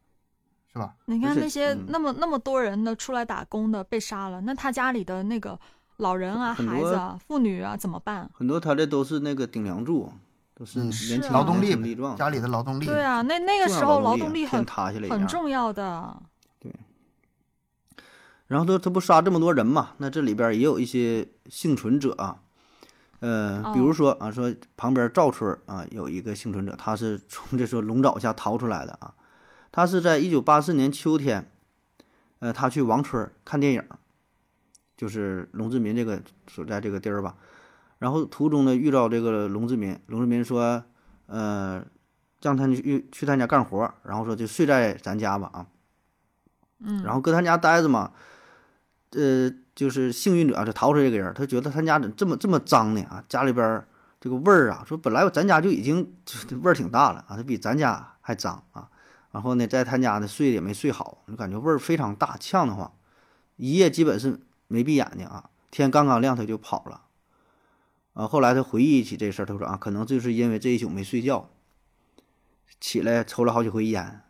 是吧？你看那些嗯那么那么多人的出来打工的被杀了，那他家里的那个老人啊、孩子啊、妇女啊怎么办？很多他这都是那个顶梁柱，都是劳动力家里的劳动力，对啊，那那个时候劳动力很很重要的。对然后他他不杀这么多人嘛？那这里边也有一些幸存者啊，呃，比如哦说啊，说旁边赵村啊有一个幸存者，他是从 这说龙爪下逃出来的啊，他是在一九八四年秋天，呃，他去王村看电影，就是龙志民这个所在这个地儿吧，然后途中呢遇到这个龙志民，龙志民说，呃，让他去去他家干活儿，然后说就睡在咱家吧啊，嗯，然后搁他家待着嘛，呃，就是幸运者啊就逃出这个人，他觉得他家怎么这么这么脏呢啊？家里边这个味儿啊，说本来咱家就已经味儿挺大了啊，他比咱家还脏啊。然后呢，在他家呢睡也没睡好，就感觉味儿非常大，呛得慌，一夜基本是没闭眼睛啊。天刚刚亮他就跑了，啊，后来他回忆起这事儿，他说啊，可能就是因为这一宿没睡觉，起来抽了好几回烟，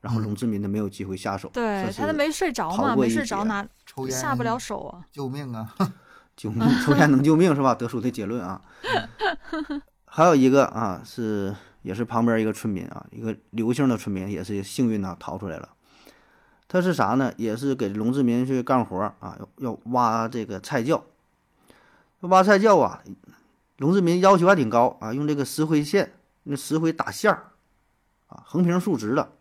然后嗯龙志民他没有机会下手，对他都没睡着嘛，没睡着哪抽烟下不了手啊。救命啊！救命，抽烟能救命是吧？得出的结论啊。还有一个啊，是也是旁边一个村民啊，一个刘姓的村民也是幸运呐逃出来了。他是啥呢？也是给龙志民去干活啊，要要挖这个菜窖。挖菜窖啊，龙志民要求还挺高啊，用这个石灰线，用石灰打线儿啊，横平竖直的。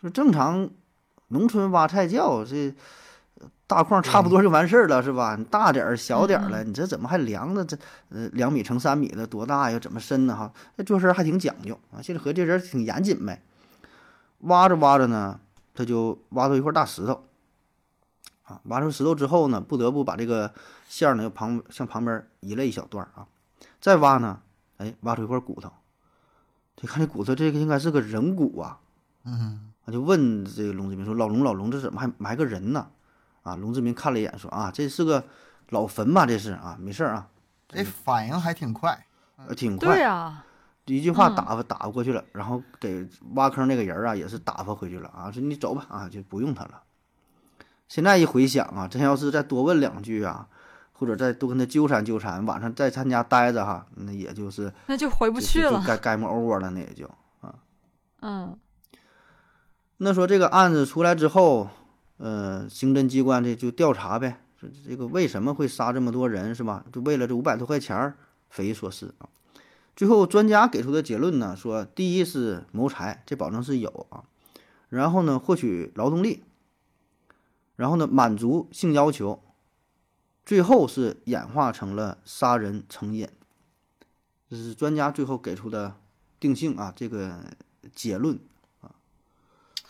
说正常农村挖菜窖这大框差不多就完事儿了，是吧？你大点儿小点儿了，你这怎么还量呢？这呃两米乘三米的多大呀？怎么深呢？哈，这做事儿还挺讲究啊。现在合计这人挺严谨呗。挖着挖着呢，他就挖到一块大石头，啊，挖出石头之后呢，不得不把这个线儿呢又旁向旁边移了一小段儿啊。再挖呢，哎，挖出一块骨头。一看这骨头，这个应该是个人骨啊。嗯，他就问这个龙志明说：“老龙，老龙，这怎么还埋个人呢？”啊，龙志明看了一眼说：“啊，这是个老坟吧？这是啊，没事儿啊，这反应还挺快。呃挺快。对啊，一句话嗯打发打发过去了，然后给挖坑那个人儿啊也是打发回去了啊，说你走吧啊，就不用他了。现在一回想啊，真要是再多问两句啊，或者再多跟他纠缠纠缠，晚上在他家待着哈，那也就是那就回不就就就去了。该该么 over 了，那也就啊。嗯，那说这个案子出来之后，呃，刑侦机关这就调查呗，说这个为什么会杀这么多人是吧？就为了这五百多块钱儿，匪夷所思啊。最后专家给出的结论呢，说第一是谋财，这保证是有啊，然后呢获取劳动力，然后呢满足性要求，最后是演化成了杀人成瘾。这是专家最后给出的定性啊，这个结论啊，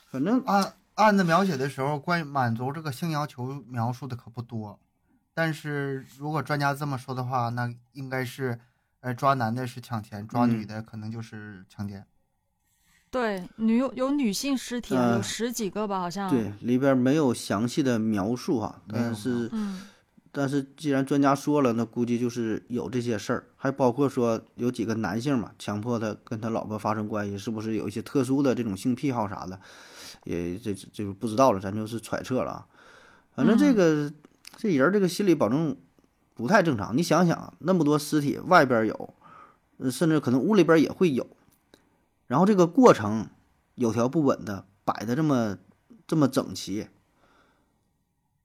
反正案案子描写的时候，关于满足这个性要求描述的可不多，但是如果专家这么说的话，那应该是，呃，抓男的是抢钱，抓嗯女的可能就是强奸。对，女有有女性尸体啊，有呃十几个吧，好像。对，里边没有详细的描述哈，但是嗯，但是既然专家说了，那估计就是有这些事儿，还包括说有几个男性嘛，强迫他跟他老婆发生关系，是不是有一些特殊的这种性癖好啥的，也这这就不知道了，咱就是揣测了啊。反正这个、这人儿这个心理保证不太正常，你想想啊，那么多尸体，外边有，呃甚至可能屋里边也会有，然后这个过程有条不紊的摆的这么这么整齐，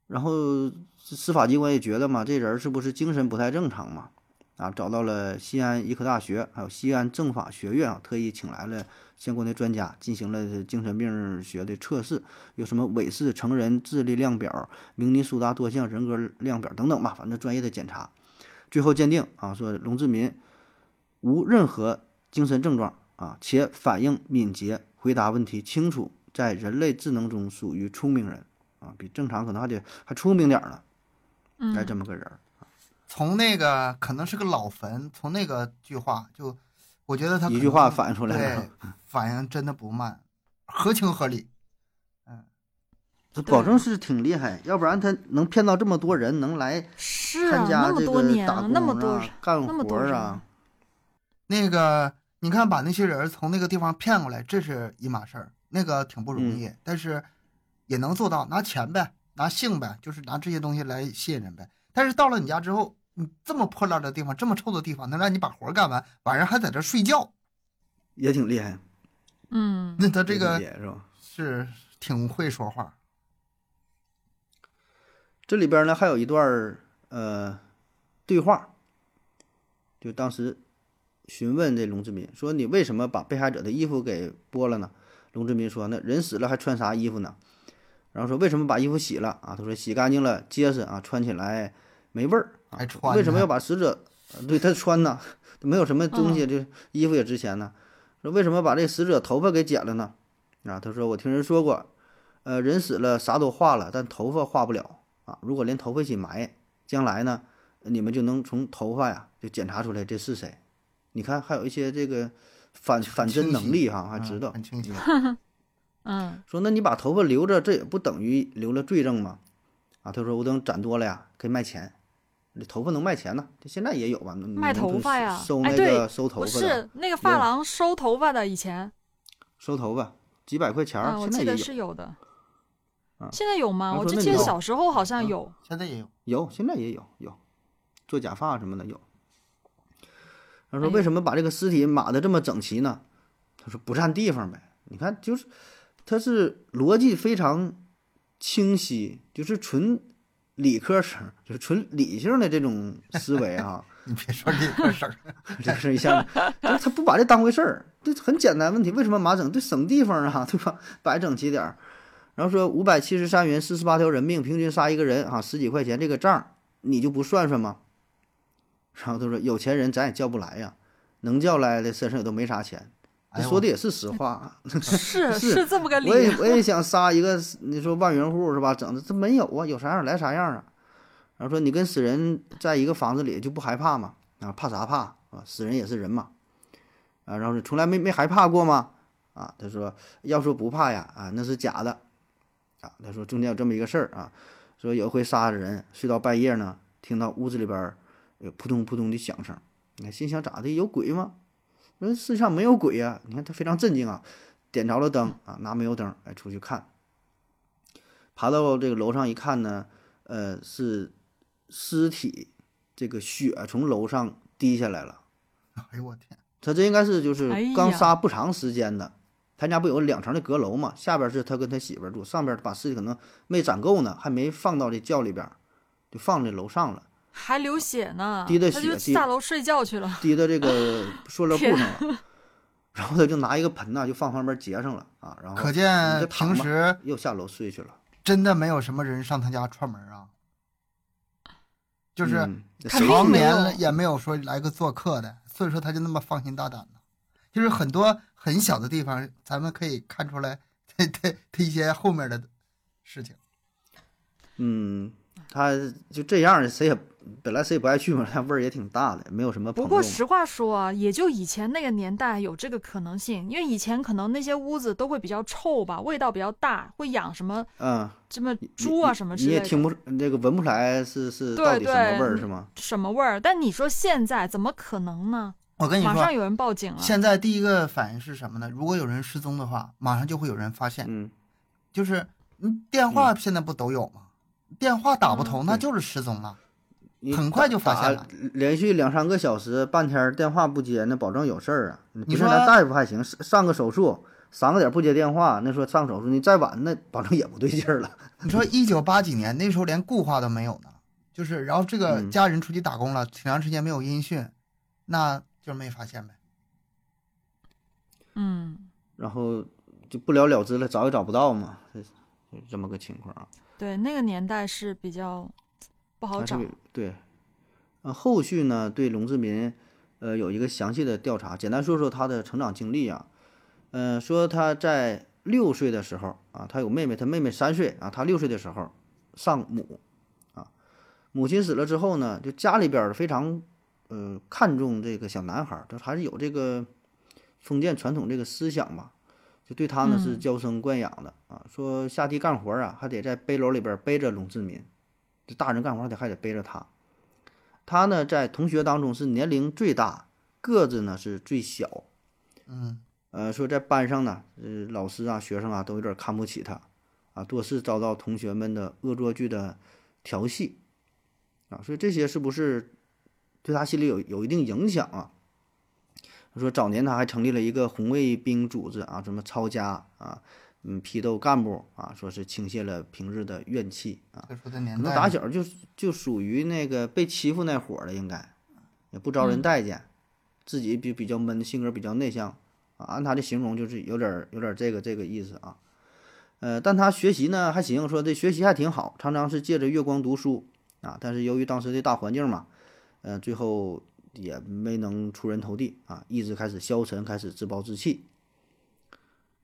然后司法机关也觉得嘛，这人是不是精神不太正常嘛？啊，找到了西安医科大学，还有西安政法学院啊，特意请来了相关的专家，进行了精神病学的测试，有什么韦氏成人智力量表、明尼苏达多项人格量表等等吧，反正专业的检查，最后鉴定啊，说龙志民无任何精神症状啊，且反应敏捷，回答问题清楚，在人类智能中属于聪明人啊，比正常可能还得还聪明点儿呢，哎，嗯这么个人儿。从那个可能是个老坟，从那个句话就，我觉得他一句话反映出来了，反应真的不慢，合情合理。这保证是挺厉害，要不然他能骗到这么多人，能来参加这个多年了，打工那么多啊，干那么多人。活儿啊，那个你看，把那些人从那个地方骗过来，这是一码事儿，那个挺不容嗯易，但是也能做到，拿钱呗，拿性呗，就是拿这些东西来吸引人呗。但是到了你家之后，你这么破烂的地方，这么臭的地方，能让你把活干完，晚上还在这睡觉，也挺厉害。嗯，那他这个是吧？是挺会说话。这里边呢还有一段儿呃对话，就当时询问这龙志民说：“你为什么把被害者的衣服给剥了呢？”龙志民说：“那人死了还穿啥衣服呢？”然后说：“为什么把衣服洗了啊？”他说：“洗干净了结实啊，穿起来没味儿啊。还穿为什么要把死者？呃 对他穿呢，没有什么东西，这衣服也值钱呢。说为什么把这死者头发给剪了呢？啊，他说我听人说过，呃，人死了啥都化了，但头发化不了啊。如果连头发一起埋，将来呢，你们就能从头发呀就检查出来这是谁。你看，还有一些这个反反侦能力哈，还知道嗯。很清晰。嗯说那你把头发留着，这也不等于留了罪证吗？啊，他说我等攒多了呀，可以卖钱。这头发能卖钱呢，这现在也有吧？卖头发呀收那个收头发的，是那个发廊收头发的，以前收头发几百块钱我记得现在也有。是有的啊。现在有吗？我就记得说那里有小时候好像嗯有。现在也有，有，现在也有有，做假发什么的有。他说为什么把这个尸体码的这么整齐呢？他说不占地方呗。你看，就是他是逻辑非常清晰，就是纯理科生，就是纯理性的这种思维啊。你别说这个事儿，这是一下，就是他不把这当回事儿，这很简单问题，为什么码整？对，省地方啊，对吧？摆整齐点儿。然后说五百七十三元四十八条人命，平均杀一个人啊，十几块钱这个账你就不算算吗？然后他说有钱人咱也叫不来呀，能叫来的身上也都没啥钱。哎说的也是实话啊，是是这么个理我。也我也想杀一个，你说万元户是吧？整的这没有啊，有啥样来啥样啊。然后说你跟死人在一个房子里就不害怕吗？啊，怕啥怕啊？死人也是人嘛。啊，然后说从来没没害怕过吗？啊，他说要说不怕呀，啊，那是假的。啊，他说中间有这么一个事儿啊，说有一回杀了人，睡到半夜呢，听到屋子里边扑通扑通的响声，你看心想咋的？有鬼吗？说世界上没有鬼呀、你看他非常震惊啊，点着了灯啊，拿煤油灯哎出去看，爬到这个楼上一看呢，呃是尸体，这个血从楼上滴下来了。哎呦我天，他这应该是就是刚杀不长时间的，他家不有两层的阁楼嘛，下边是他跟他媳妇住，上边把尸体可能没攒够呢，还没放到这窖里边，就放在楼上了，还流血呢，滴的他就血下楼睡觉去了。滴到这个 塑料布上了，然后他就拿一个盆呐，就放旁边结上了啊，然后可见平时又下楼睡去了，真的没有什么人上他家串门啊，就是常年也没有说来个做客的，所以说他就那么放心大胆呢，就是很多很小的地方，咱们可以看出来 他他他一些后面的事情。嗯，他就这样，谁也本来谁也不爱去嘛，他味儿也挺大的，没有什么。不过实话说啊，也就以前那个年代有这个可能性，因为以前可能那些屋子都会比较臭吧，味道比较大，会养什么嗯，什么猪啊什么之类的，你也听不那个闻不出来是是到底什么味儿是吗？什么味儿。但你说现在怎么可能呢？我跟你说，马上有人报警了。现在第一个反应是什么呢？如果有人失踪的话，马上就会有人发现，嗯，就是嗯，电话现在不都有吗？电话打不通，嗯那就是失踪了。很快就发现了连续两三个小时，半天电话不接，那保证有事儿啊。你说是咱大夫还行，上上个手术，三个点不接电话，那说上手术，你再晚那保证也不对劲儿了。你说一九八几年那时候连固话都没有呢，就是然后这个嗯家人出去打工了，挺长时间没有音讯，那就是没发现呗。嗯，然后就不了了之了，找也找不到嘛，这就这么个情况啊。对，那个年代是比较不好找对，呃，后续呢对龙志民，呃，有一个详细的调查，简单说说他的成长经历啊。嗯、说他在六岁的时候啊，他有妹妹，他妹妹三岁啊，他六岁的时候丧母啊，母亲死了之后呢，就家里边非常呃看重这个小男孩儿，他还是有这个封建传统这个思想吧，就对他呢是嗯娇生惯养的啊，说下地干活啊，还得在背篓里边背着龙志民。这大人干活得还得背着他。他呢，在同学当中是年龄最大，个子呢是最小。嗯呃，说在班上呢，呃，老师啊、学生啊都有点看不起他，啊，多次遭到同学们的恶作剧的调戏，啊，所以这些是不是对他心里有有一定影响啊？他说早年他还成立了一个红卫兵组织啊，什么抄家啊，嗯，批斗干部啊，说是倾泻了平日的怨气啊。可能，打小就就属于那个被欺负那伙儿的，应该也不招人嗯待见，自己比比较闷，性格比较内向啊。按他的形容，就是有点儿有点儿这个这个意思啊。呃，但他学习呢还行，说这学习还挺好，常常是借着月光读书啊。但是由于当时的大环境嘛，呃，最后也没能出人头地啊，一直开始消沉，开始自暴自弃，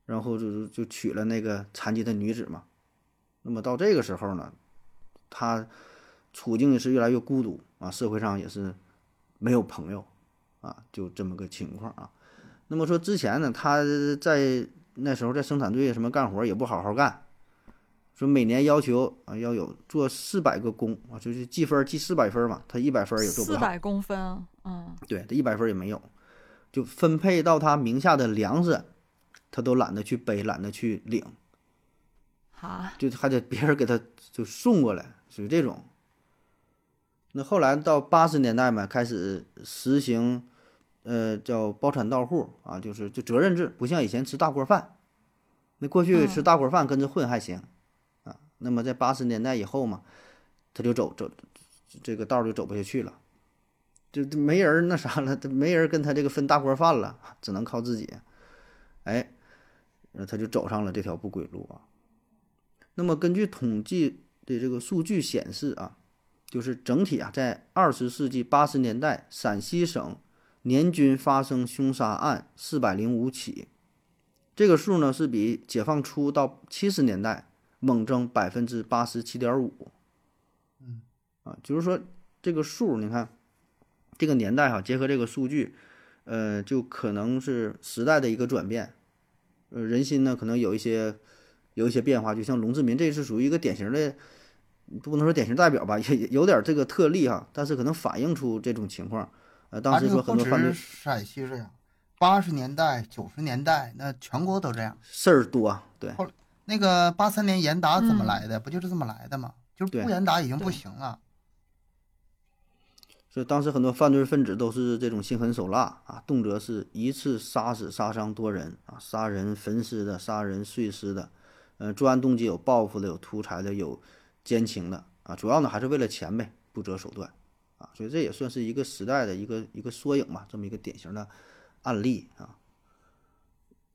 然后就就娶了那个残疾的女子嘛。那么到这个时候呢，他处境也是越来越孤独啊，社会上也是没有朋友啊，就这么个情况啊。那么说之前呢，他在那时候在生产队什么干活也不好好干，说每年要求啊要有做四百个工啊，就是记分儿计四百分儿嘛，他一百分儿也做不到，四百公分，嗯，对他一百分儿也没有，就分配到他名下的粮食，他都懒得去背，懒得去领。哈，就还得别人给他就送过来，属于这种。那后来到八十年代嘛，开始实行，呃，叫包产到户啊，就是就责任制，不像以前吃大锅饭。那过去吃嗯大锅饭跟着混还行，啊，那么在八十年代以后嘛，他就走走这个道就走不下去了，就没人那啥了，没人跟他这个分大锅饭了，只能靠自己。哎，他就走上了这条不归路啊。那么根据统计的这个数据显示啊，就是整体啊，在二十世纪八十年代，陕西省年均发生凶杀案四百零五起，这个数呢是比解放初到七十年代猛增百分之八十七点五。嗯，啊，就是说这个数，你看这个年代哈、结合这个数据，呃，就可能是时代的一个转变，呃，人心呢可能有一些有一些变化，就像龙志民，这是属于一个典型的，不能说典型代表吧，也也有点这个特例哈，但是可能反映出这种情况。呃，当时说很多犯罪止陕西这样，八十年代、九十年代那全国都这样。事儿多，对那个八三年严打怎么嗯来的？不就是这么来的吗？就是不严打已经不行了。所以当时很多犯罪分子都是这种心狠手辣啊，动辄是一次杀死、杀伤多人啊，杀人焚尸的、杀人碎尸的，呃，作案动机有报复的、有图财的、有奸情的啊，主要呢还是为了钱呗，不择手段啊，所以这也算是一个时代的一个一个缩影吧，这么一个典型的案例啊。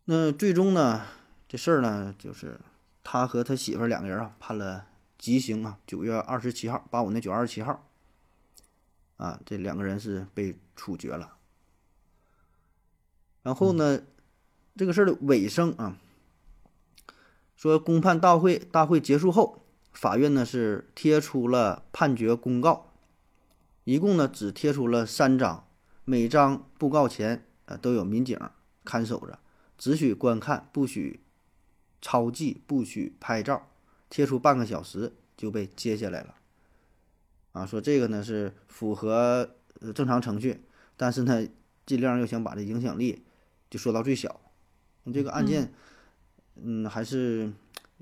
那最终呢，这事儿呢，就是他和他媳妇两个人啊判了极刑啊，九月二十七号，八五年九月二十七号。啊，这两个人是被处决了。然后呢，这个事儿的尾声啊，说公判大会大会结束后，法院呢是贴出了判决公告，一共呢只贴出了三张，每张布告前呃都有民警看守着，只许观看，不许抄记，不许拍照，贴出半个小时就被接下来了。啊，说这个呢是符合呃正常程序，但是呢，尽量又想把这影响力就说到最小。这个案件，嗯，还是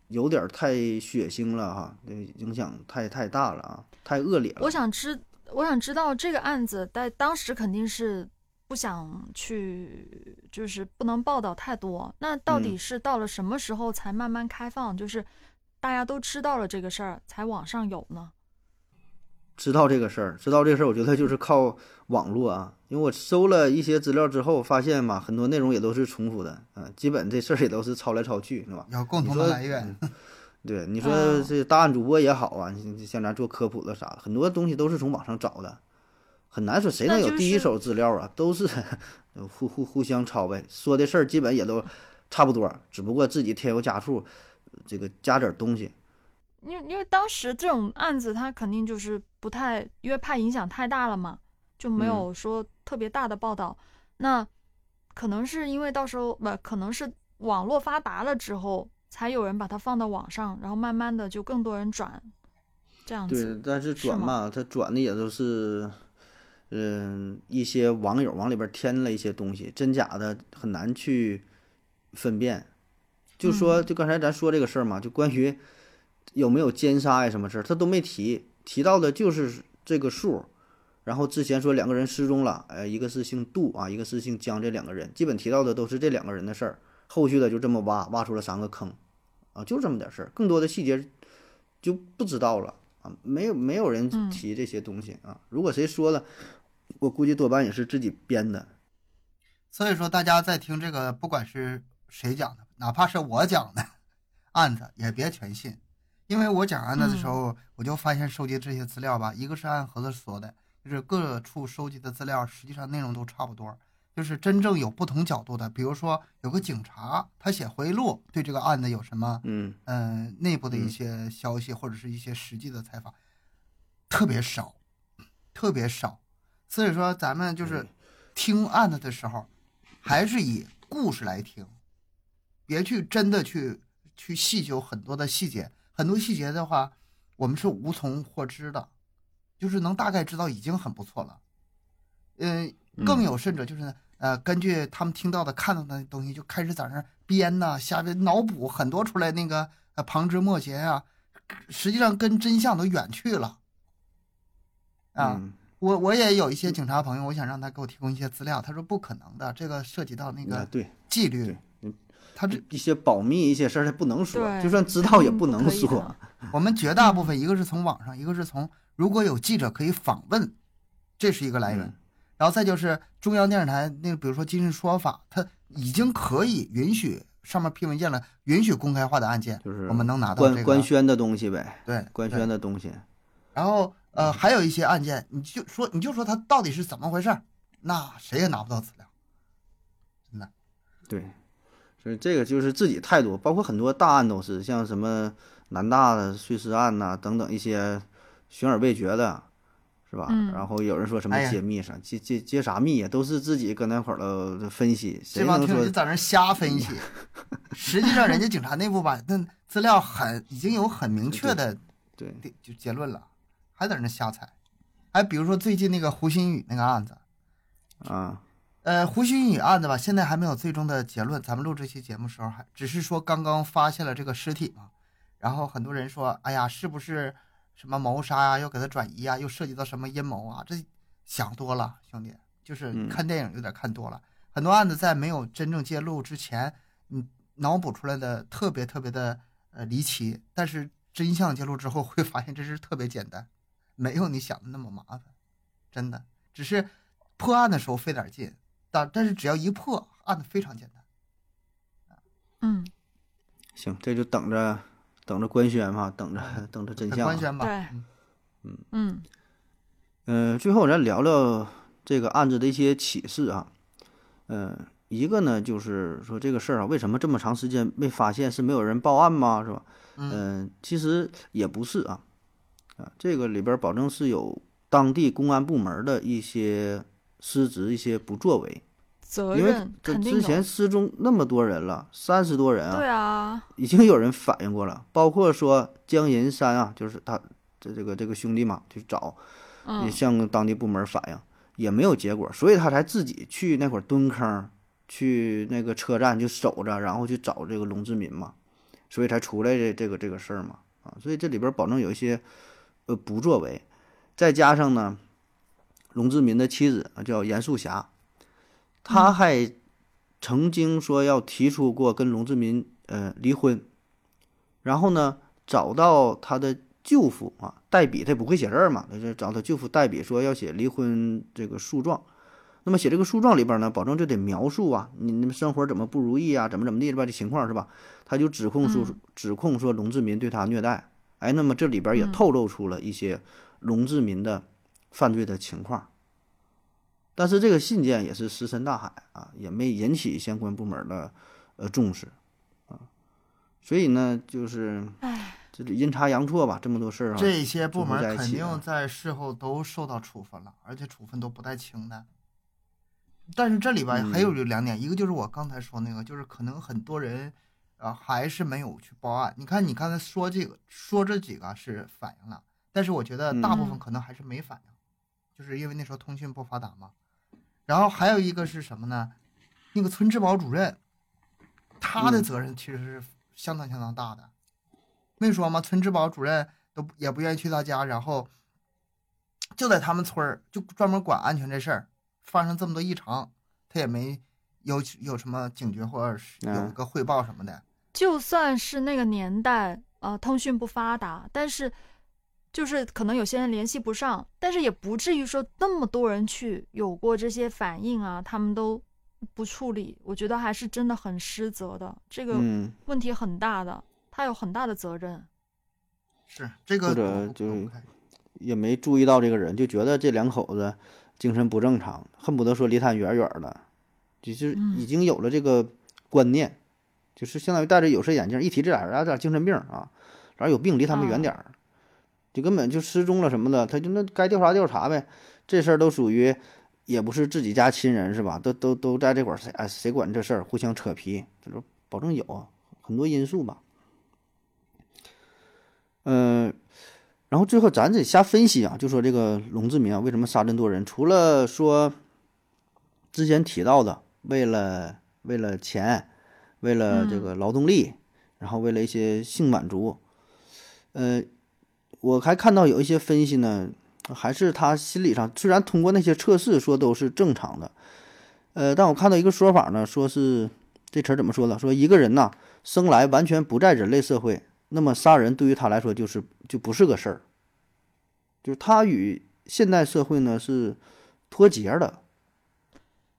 有点太血腥了哈，这影响太太大了啊，太恶劣了。我想知，我想知道这个案子在当时肯定是不想去，就是不能报道太多。那到底嗯是到了什么时候才慢慢开放？就是大家都知道了这个事儿，才网上有呢？知道这个事儿，知道这个事儿，我觉得就是靠网络啊，因为我搜了一些资料之后，发现嘛，很多内容也都是重复的，啊，基本这事儿也都是抄来抄去，是吧？有共同的来源。对，你说哦这大案主播也好啊，你像咱做科普的啥的，很多东西都是从网上找的，很难说谁能有第一手资料啊，都是互互互相抄呗，说的事儿基本也都差不多，只不过自己添油加醋，这个加点儿东西。因为因为当时这种案子，他肯定就是不太，因为怕影响太大了嘛，就没有说特别大的报道。那可能是因为到时候不，可能是网络发达了之后，才有人把它放到网上，然后慢慢的就更多人转，这样对子。，但是转嘛，他转的也都是，嗯，一些网友往里边添了一些东西，真假的很难去分辨。就说，嗯就刚才咱说这个事儿嘛，就关于有没有奸杀呀什么事儿，他都没提，提到的就是这个数。然后之前说两个人失踪了，哎，一个是姓杜啊，一个是姓江，这两个人基本提到的都是这两个人的事儿。后续的就这么挖，挖出了三个坑，啊，就这么点事儿，更多的细节就不知道了。啊，没有没有人嗯提这些东西啊。如果谁说了，我估计多半也是自己编的。所以说，大家在听这个，不管是谁讲的，哪怕是我讲的案子，也别全信。因为我讲案子的时候，我就发现收集这些资料吧，一个是按盒子说的，就是各处收集的资料，实际上内容都差不多。就是真正有不同角度的，比如说有个警察，他写回忆录，对这个案子有什么嗯嗯、内部的一嗯些消息或者是一些实际的采访，特别少，特别少。所以说，咱们就是听案子的时候，还是以故事来听，别去真的去去细究很多的细节。很多细节的话，我们是无从获知的，就是能大概知道已经很不错了。嗯、更有甚者就是呢，呃，根据他们听到的、看到的东西，就开始在那儿编呐、瞎编、脑补很多出来那个呃旁枝末节啊，实际上跟真相都远去了。啊，嗯我我也有一些警察朋友，我想让他给我提供一些资料，他说不可能的，这个涉及到那啊个对纪律他这一些保密一些事儿他不能说，就算知道也不能说。我们绝大部分一个是从网上，一个是从如果有记者可以访问，这是一个来源。嗯然后再就是中央电视台那个，比如说《今日说法》，它已经可以允许上面批文件了，允许公开化的案件，就是我们能拿到官这个官宣的东西呗，对官宣的东西。然后呃，还有一些案件，你就说你就说它到底是怎么回事儿，那谁也拿不到资料，真的。对，所以这个就是自己态度，包括很多大案都是，像什么南大的碎尸案呐、等等一些悬而未决的，是吧？嗯然后有人说什么揭秘啥，揭揭揭啥秘呀，都是自己搁那块儿了分析，谁这帮听能说就在那瞎分析，实际上人家警察内部吧，那资料很已经有很明确的对？的就结论了，还在那儿瞎猜。哎比如说最近那个胡鑫宇那个案子，啊，呃，胡鑫宇案子吧，现在还没有最终的结论。咱们录这期节目时候还只是说刚刚发现了这个尸体嘛，然后很多人说，哎呀，是不是什么谋杀呀、又给他转移呀，又涉及到什么阴谋啊？这想多了，兄弟，就是嗯看电影有点看多了。很多案子在没有真正揭露之前，你脑补出来的特别特别的呃离奇，但是真相揭露之后会发现这是特别简单，没有你想的那么麻烦，真的，只是破案的时候费点劲，但但是只要一破案子非常简单。嗯，行，这就等着等着官宣嘛，等着等着真相啊。官宣吧？对嗯嗯嗯，最后咱聊聊这个案子的一些启示啊。嗯，一个呢就是说这个事儿啊，为什么这么长时间没发现？是没有人报案吗？是吧？嗯嗯，其实也不是啊，啊，这个里边儿保证是有当地公安部门儿的一些失职、一些不作为责任这肯定之前。失踪那么多人了，三十多人啊，对啊，已经有人反映过了，包括说江银山啊，就是他这这个这个兄弟嘛，去找，也嗯向当地部门反映，也没有结果，所以他才自己去那会儿蹲坑，去那个车站就守着，然后去找这个龙志民嘛，所以才出来这这个这个事儿嘛，啊，所以这里边保证有一些呃不作为，再加上呢，龙志民的妻子啊叫严素霞，她嗯还曾经说要提出过跟龙志民呃离婚，然后呢找到他的舅父啊代笔，他也不会写字儿嘛，他就找他舅父代笔，说要写离婚这个诉状。那么写这个诉状里边呢，保证就得描述啊，你你们生活怎么不如意啊，怎么怎么地吧，这情况是吧？他就指控说嗯指控说龙志民对他虐待，哎，那么这里边也嗯透露出了一些龙志民的犯罪的情况。但是这个信件也是石沉大海啊，也没引起相关部门的呃重视啊，所以呢，就是唉，这里阴差阳错吧，这么多事儿啊，这些部门肯定在事后都受到处分了，而且处分都不带轻的。但是这里边还有嗯两点，一个就是我刚才说那个，就是可能很多人，啊、还是没有去报案。你看，你刚才说这个，说这几个是反映了，但是我觉得大部分嗯可能还是没反应，就是因为那时候通讯不发达嘛。然后还有一个是什么呢？那个村治保主任，他的嗯责任其实是相当相当大的。没说吗？村治保主任都不也不愿意去他家，然后就在他们村儿就专门管安全这事儿，发生这么多异常，他也没有有什么警觉或者是有一个汇报什么的。就算是那个年代，呃，通讯不发达，但是就是可能有些人联系不上，但是也不至于说那么多人去有过这些反应啊，他们都不处理，我觉得还是真的很失责的，这个嗯，问题很大的，他有很大的责任。是这个或者就也没注意到这个人，就觉得这两口子精神不正常，恨不得说离他远远的，就是嗯。已经有了这个观念，就是相当于戴着有色眼镜，一提这俩人啊，这俩精神病啊，然后有病离他们远啊。点儿，就根本就失踪了什么的，他就那该调查调查呗，这事儿都属于也不是自己家亲人是吧？都都都在这块儿，谁哎谁管这事儿？互相扯皮，他说保证有啊，很多因素吧。嗯、然后最后咱得瞎分析啊，就说这个龙志明啊，为什么杀这么多人？除了说之前提到的，为了为了钱，为了这个劳动力，然后为了一些性满足，呃，我还看到有一些分析呢，还是他心理上虽然通过那些测试说都是正常的，呃，但我看到一个说法呢，说是这词儿怎么说的？说一个人呐，生来完全不在人类社会，那么杀人对于他来说就是就不是个事儿，就是他与现代社会呢是脱节的。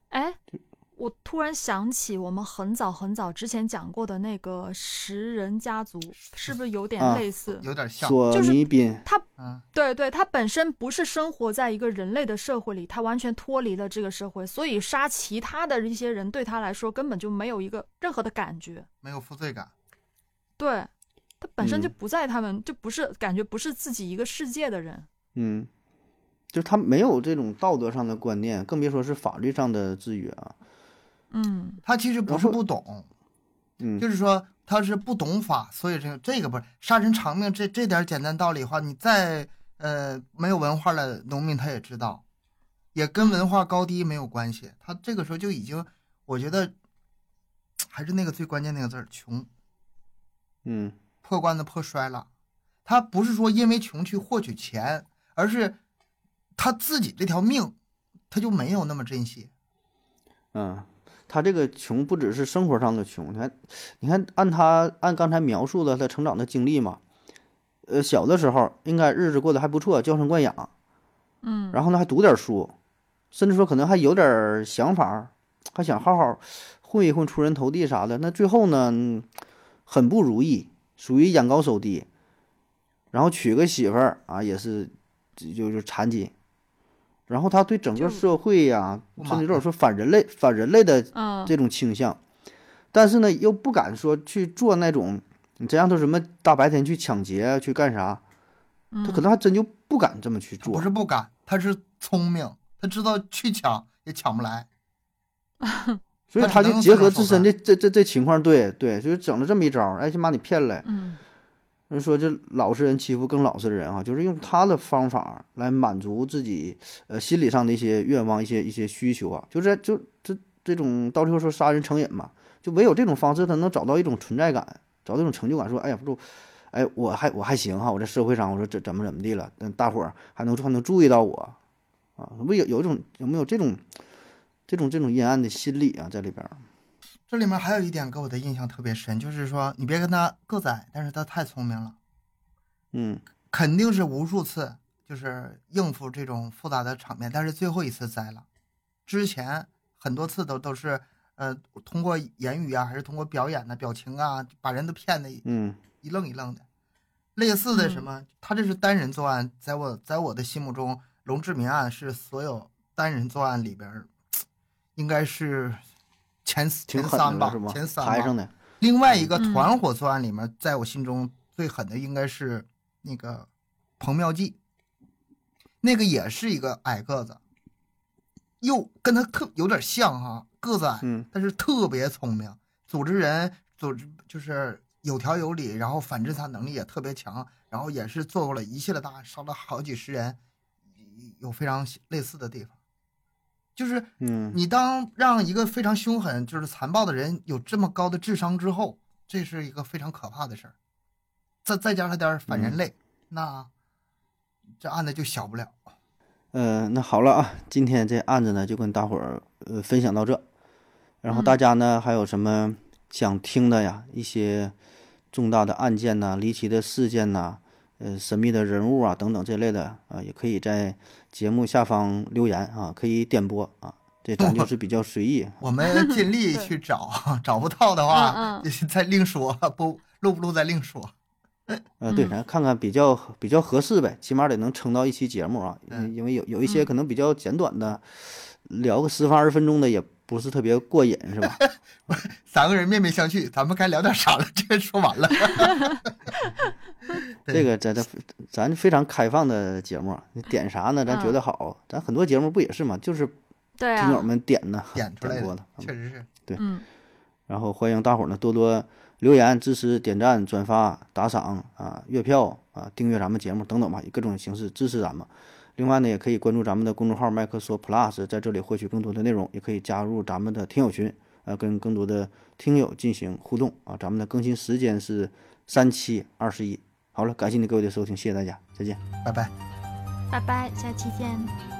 哎，我突然想起我们很早很早之前讲过的那个食人家族，是不是有点啊类似？有点像。索就是尼宾，嗯，对对，他本身不是生活在一个人类的社会里，他完全脱离了这个社会，所以杀其他的一些人对他来说根本就没有一个任何的感觉。没有负罪感。对他本身就嗯不在他们，就不是感觉不是自己一个世界的人。嗯，就他没有这种道德上的观念，更别说是法律上的制约啊。嗯他其实不是不懂，嗯，就是说他是不懂法，所以这个这个不是杀人偿命这这点简单道理的话，你再呃没有文化的农民他也知道，也跟文化高低没有关系。他这个时候就已经，我觉得还是那个最关键那个字儿穷，嗯破罐子破摔了。他不是说因为穷去获取钱，而是他自己这条命，他就没有那么珍惜。嗯，他这个穷不只是生活上的穷，你看，你看按他按刚才描述的他成长的经历嘛，呃，小的时候应该日子过得还不错，娇生惯养，嗯，然后呢还读点书，甚至说可能还有点儿想法，还想好好混一混，出人头地啥的。那最后呢，嗯很不如意，属于眼高手低，然后娶个媳妇儿啊，也是就就是残疾，然后他对整个社会呀、甚至有点说反人类、反人类的嗯这种倾向，但是呢，又不敢说去做那种，你真让他什么大白天去抢劫啊去干啥，他可嗯能还真就不敢这么去做。不是不敢，他是聪明，他知道去抢也抢不来。所以他就结合自身的这这这情况，对对，就是整了这么一招儿，哎，先把你骗来。嗯人说这老实人欺负更老实的人啊，就是用他的方法来满足自己呃心理上的一些愿望、一些一些需求啊，就是就这这种到最后说杀人成瘾嘛，就唯有这种方式，他能找到一种存在感，找到一种成就感，说哎呀不住，哎我还我还行哈，我在社会上我说怎怎么怎么地了，嗯，大伙儿还能还能注意到我啊，不有有一种有没有这种这种这种阴暗的心理啊在里边儿？这里面还有一点给我的印象特别深，就是说你别跟他个子矮，但是他太聪明了。嗯肯定是无数次，就是应付这种复杂的场面，但是最后一次栽了。之前很多次都都是，呃，通过言语啊，还是通过表演的表情啊，把人都骗的嗯一愣一愣的。类似的什么，他这是单人作案，在我在我的心目中，龙志民案是所有单人作案里边儿，应该是前前三吧是吗？前三吧排上的，另外一个嗯。团伙作案里面，在我心中最狠的应该是那个彭妙计，那个也是一个矮个子，又跟他特有点像哈，个子矮，嗯。但是特别聪明，组织人组织就是有条有理，然后反侦查能力也特别强，然后也是做过了一系列大案，杀了好几十人，有非常类似的地方，就是嗯你当让一个非常凶狠、就是残暴的人有这么高的智商之后，这是一个非常可怕的事儿。再再加上点儿反人类，那这案子就小不了。呃，那好了啊，今天这案子呢就跟大伙儿呃分享到这，然后嗯大家呢还有什么想听的呀？一些重大的案件呐、离奇的事件呐、呃神秘的人物啊等等这类的啊，也可以在节目下方留言啊，可以点播啊。这咱就 是比较随意，我们尽力去找，找不到的话嗯再另说，不录不录再另说。呃，对，嗯咱看看比较比较合适呗，起码得能撑到一期节目啊。因嗯因为有有一些嗯可能比较简短的，聊个十分二十分钟的也不是特别过瘾，是吧？三个人面面相觑，咱们该聊点啥了？这个说完了。对这个咱咱咱非常开放的节目啊，你点啥呢？咱觉得好，咱很多节目不也是嘛，就是对听友啊，们点呢，点出来的。确实是。嗯然后欢迎大伙儿呢多多留言、支持、点赞、转发、打赏啊、月票啊、订阅咱们节目等等吧，以各种形式支持咱们。另外呢，也可以关注咱们的公众号“麦克说 Plus”，在这里获取更多的内容，也可以加入咱们的听友群，呃，跟更多的听友进行互动啊。咱们的更新时间是三七二十一。好了，感谢你各位的收听，谢谢大家，再见。拜拜。拜拜，下期见。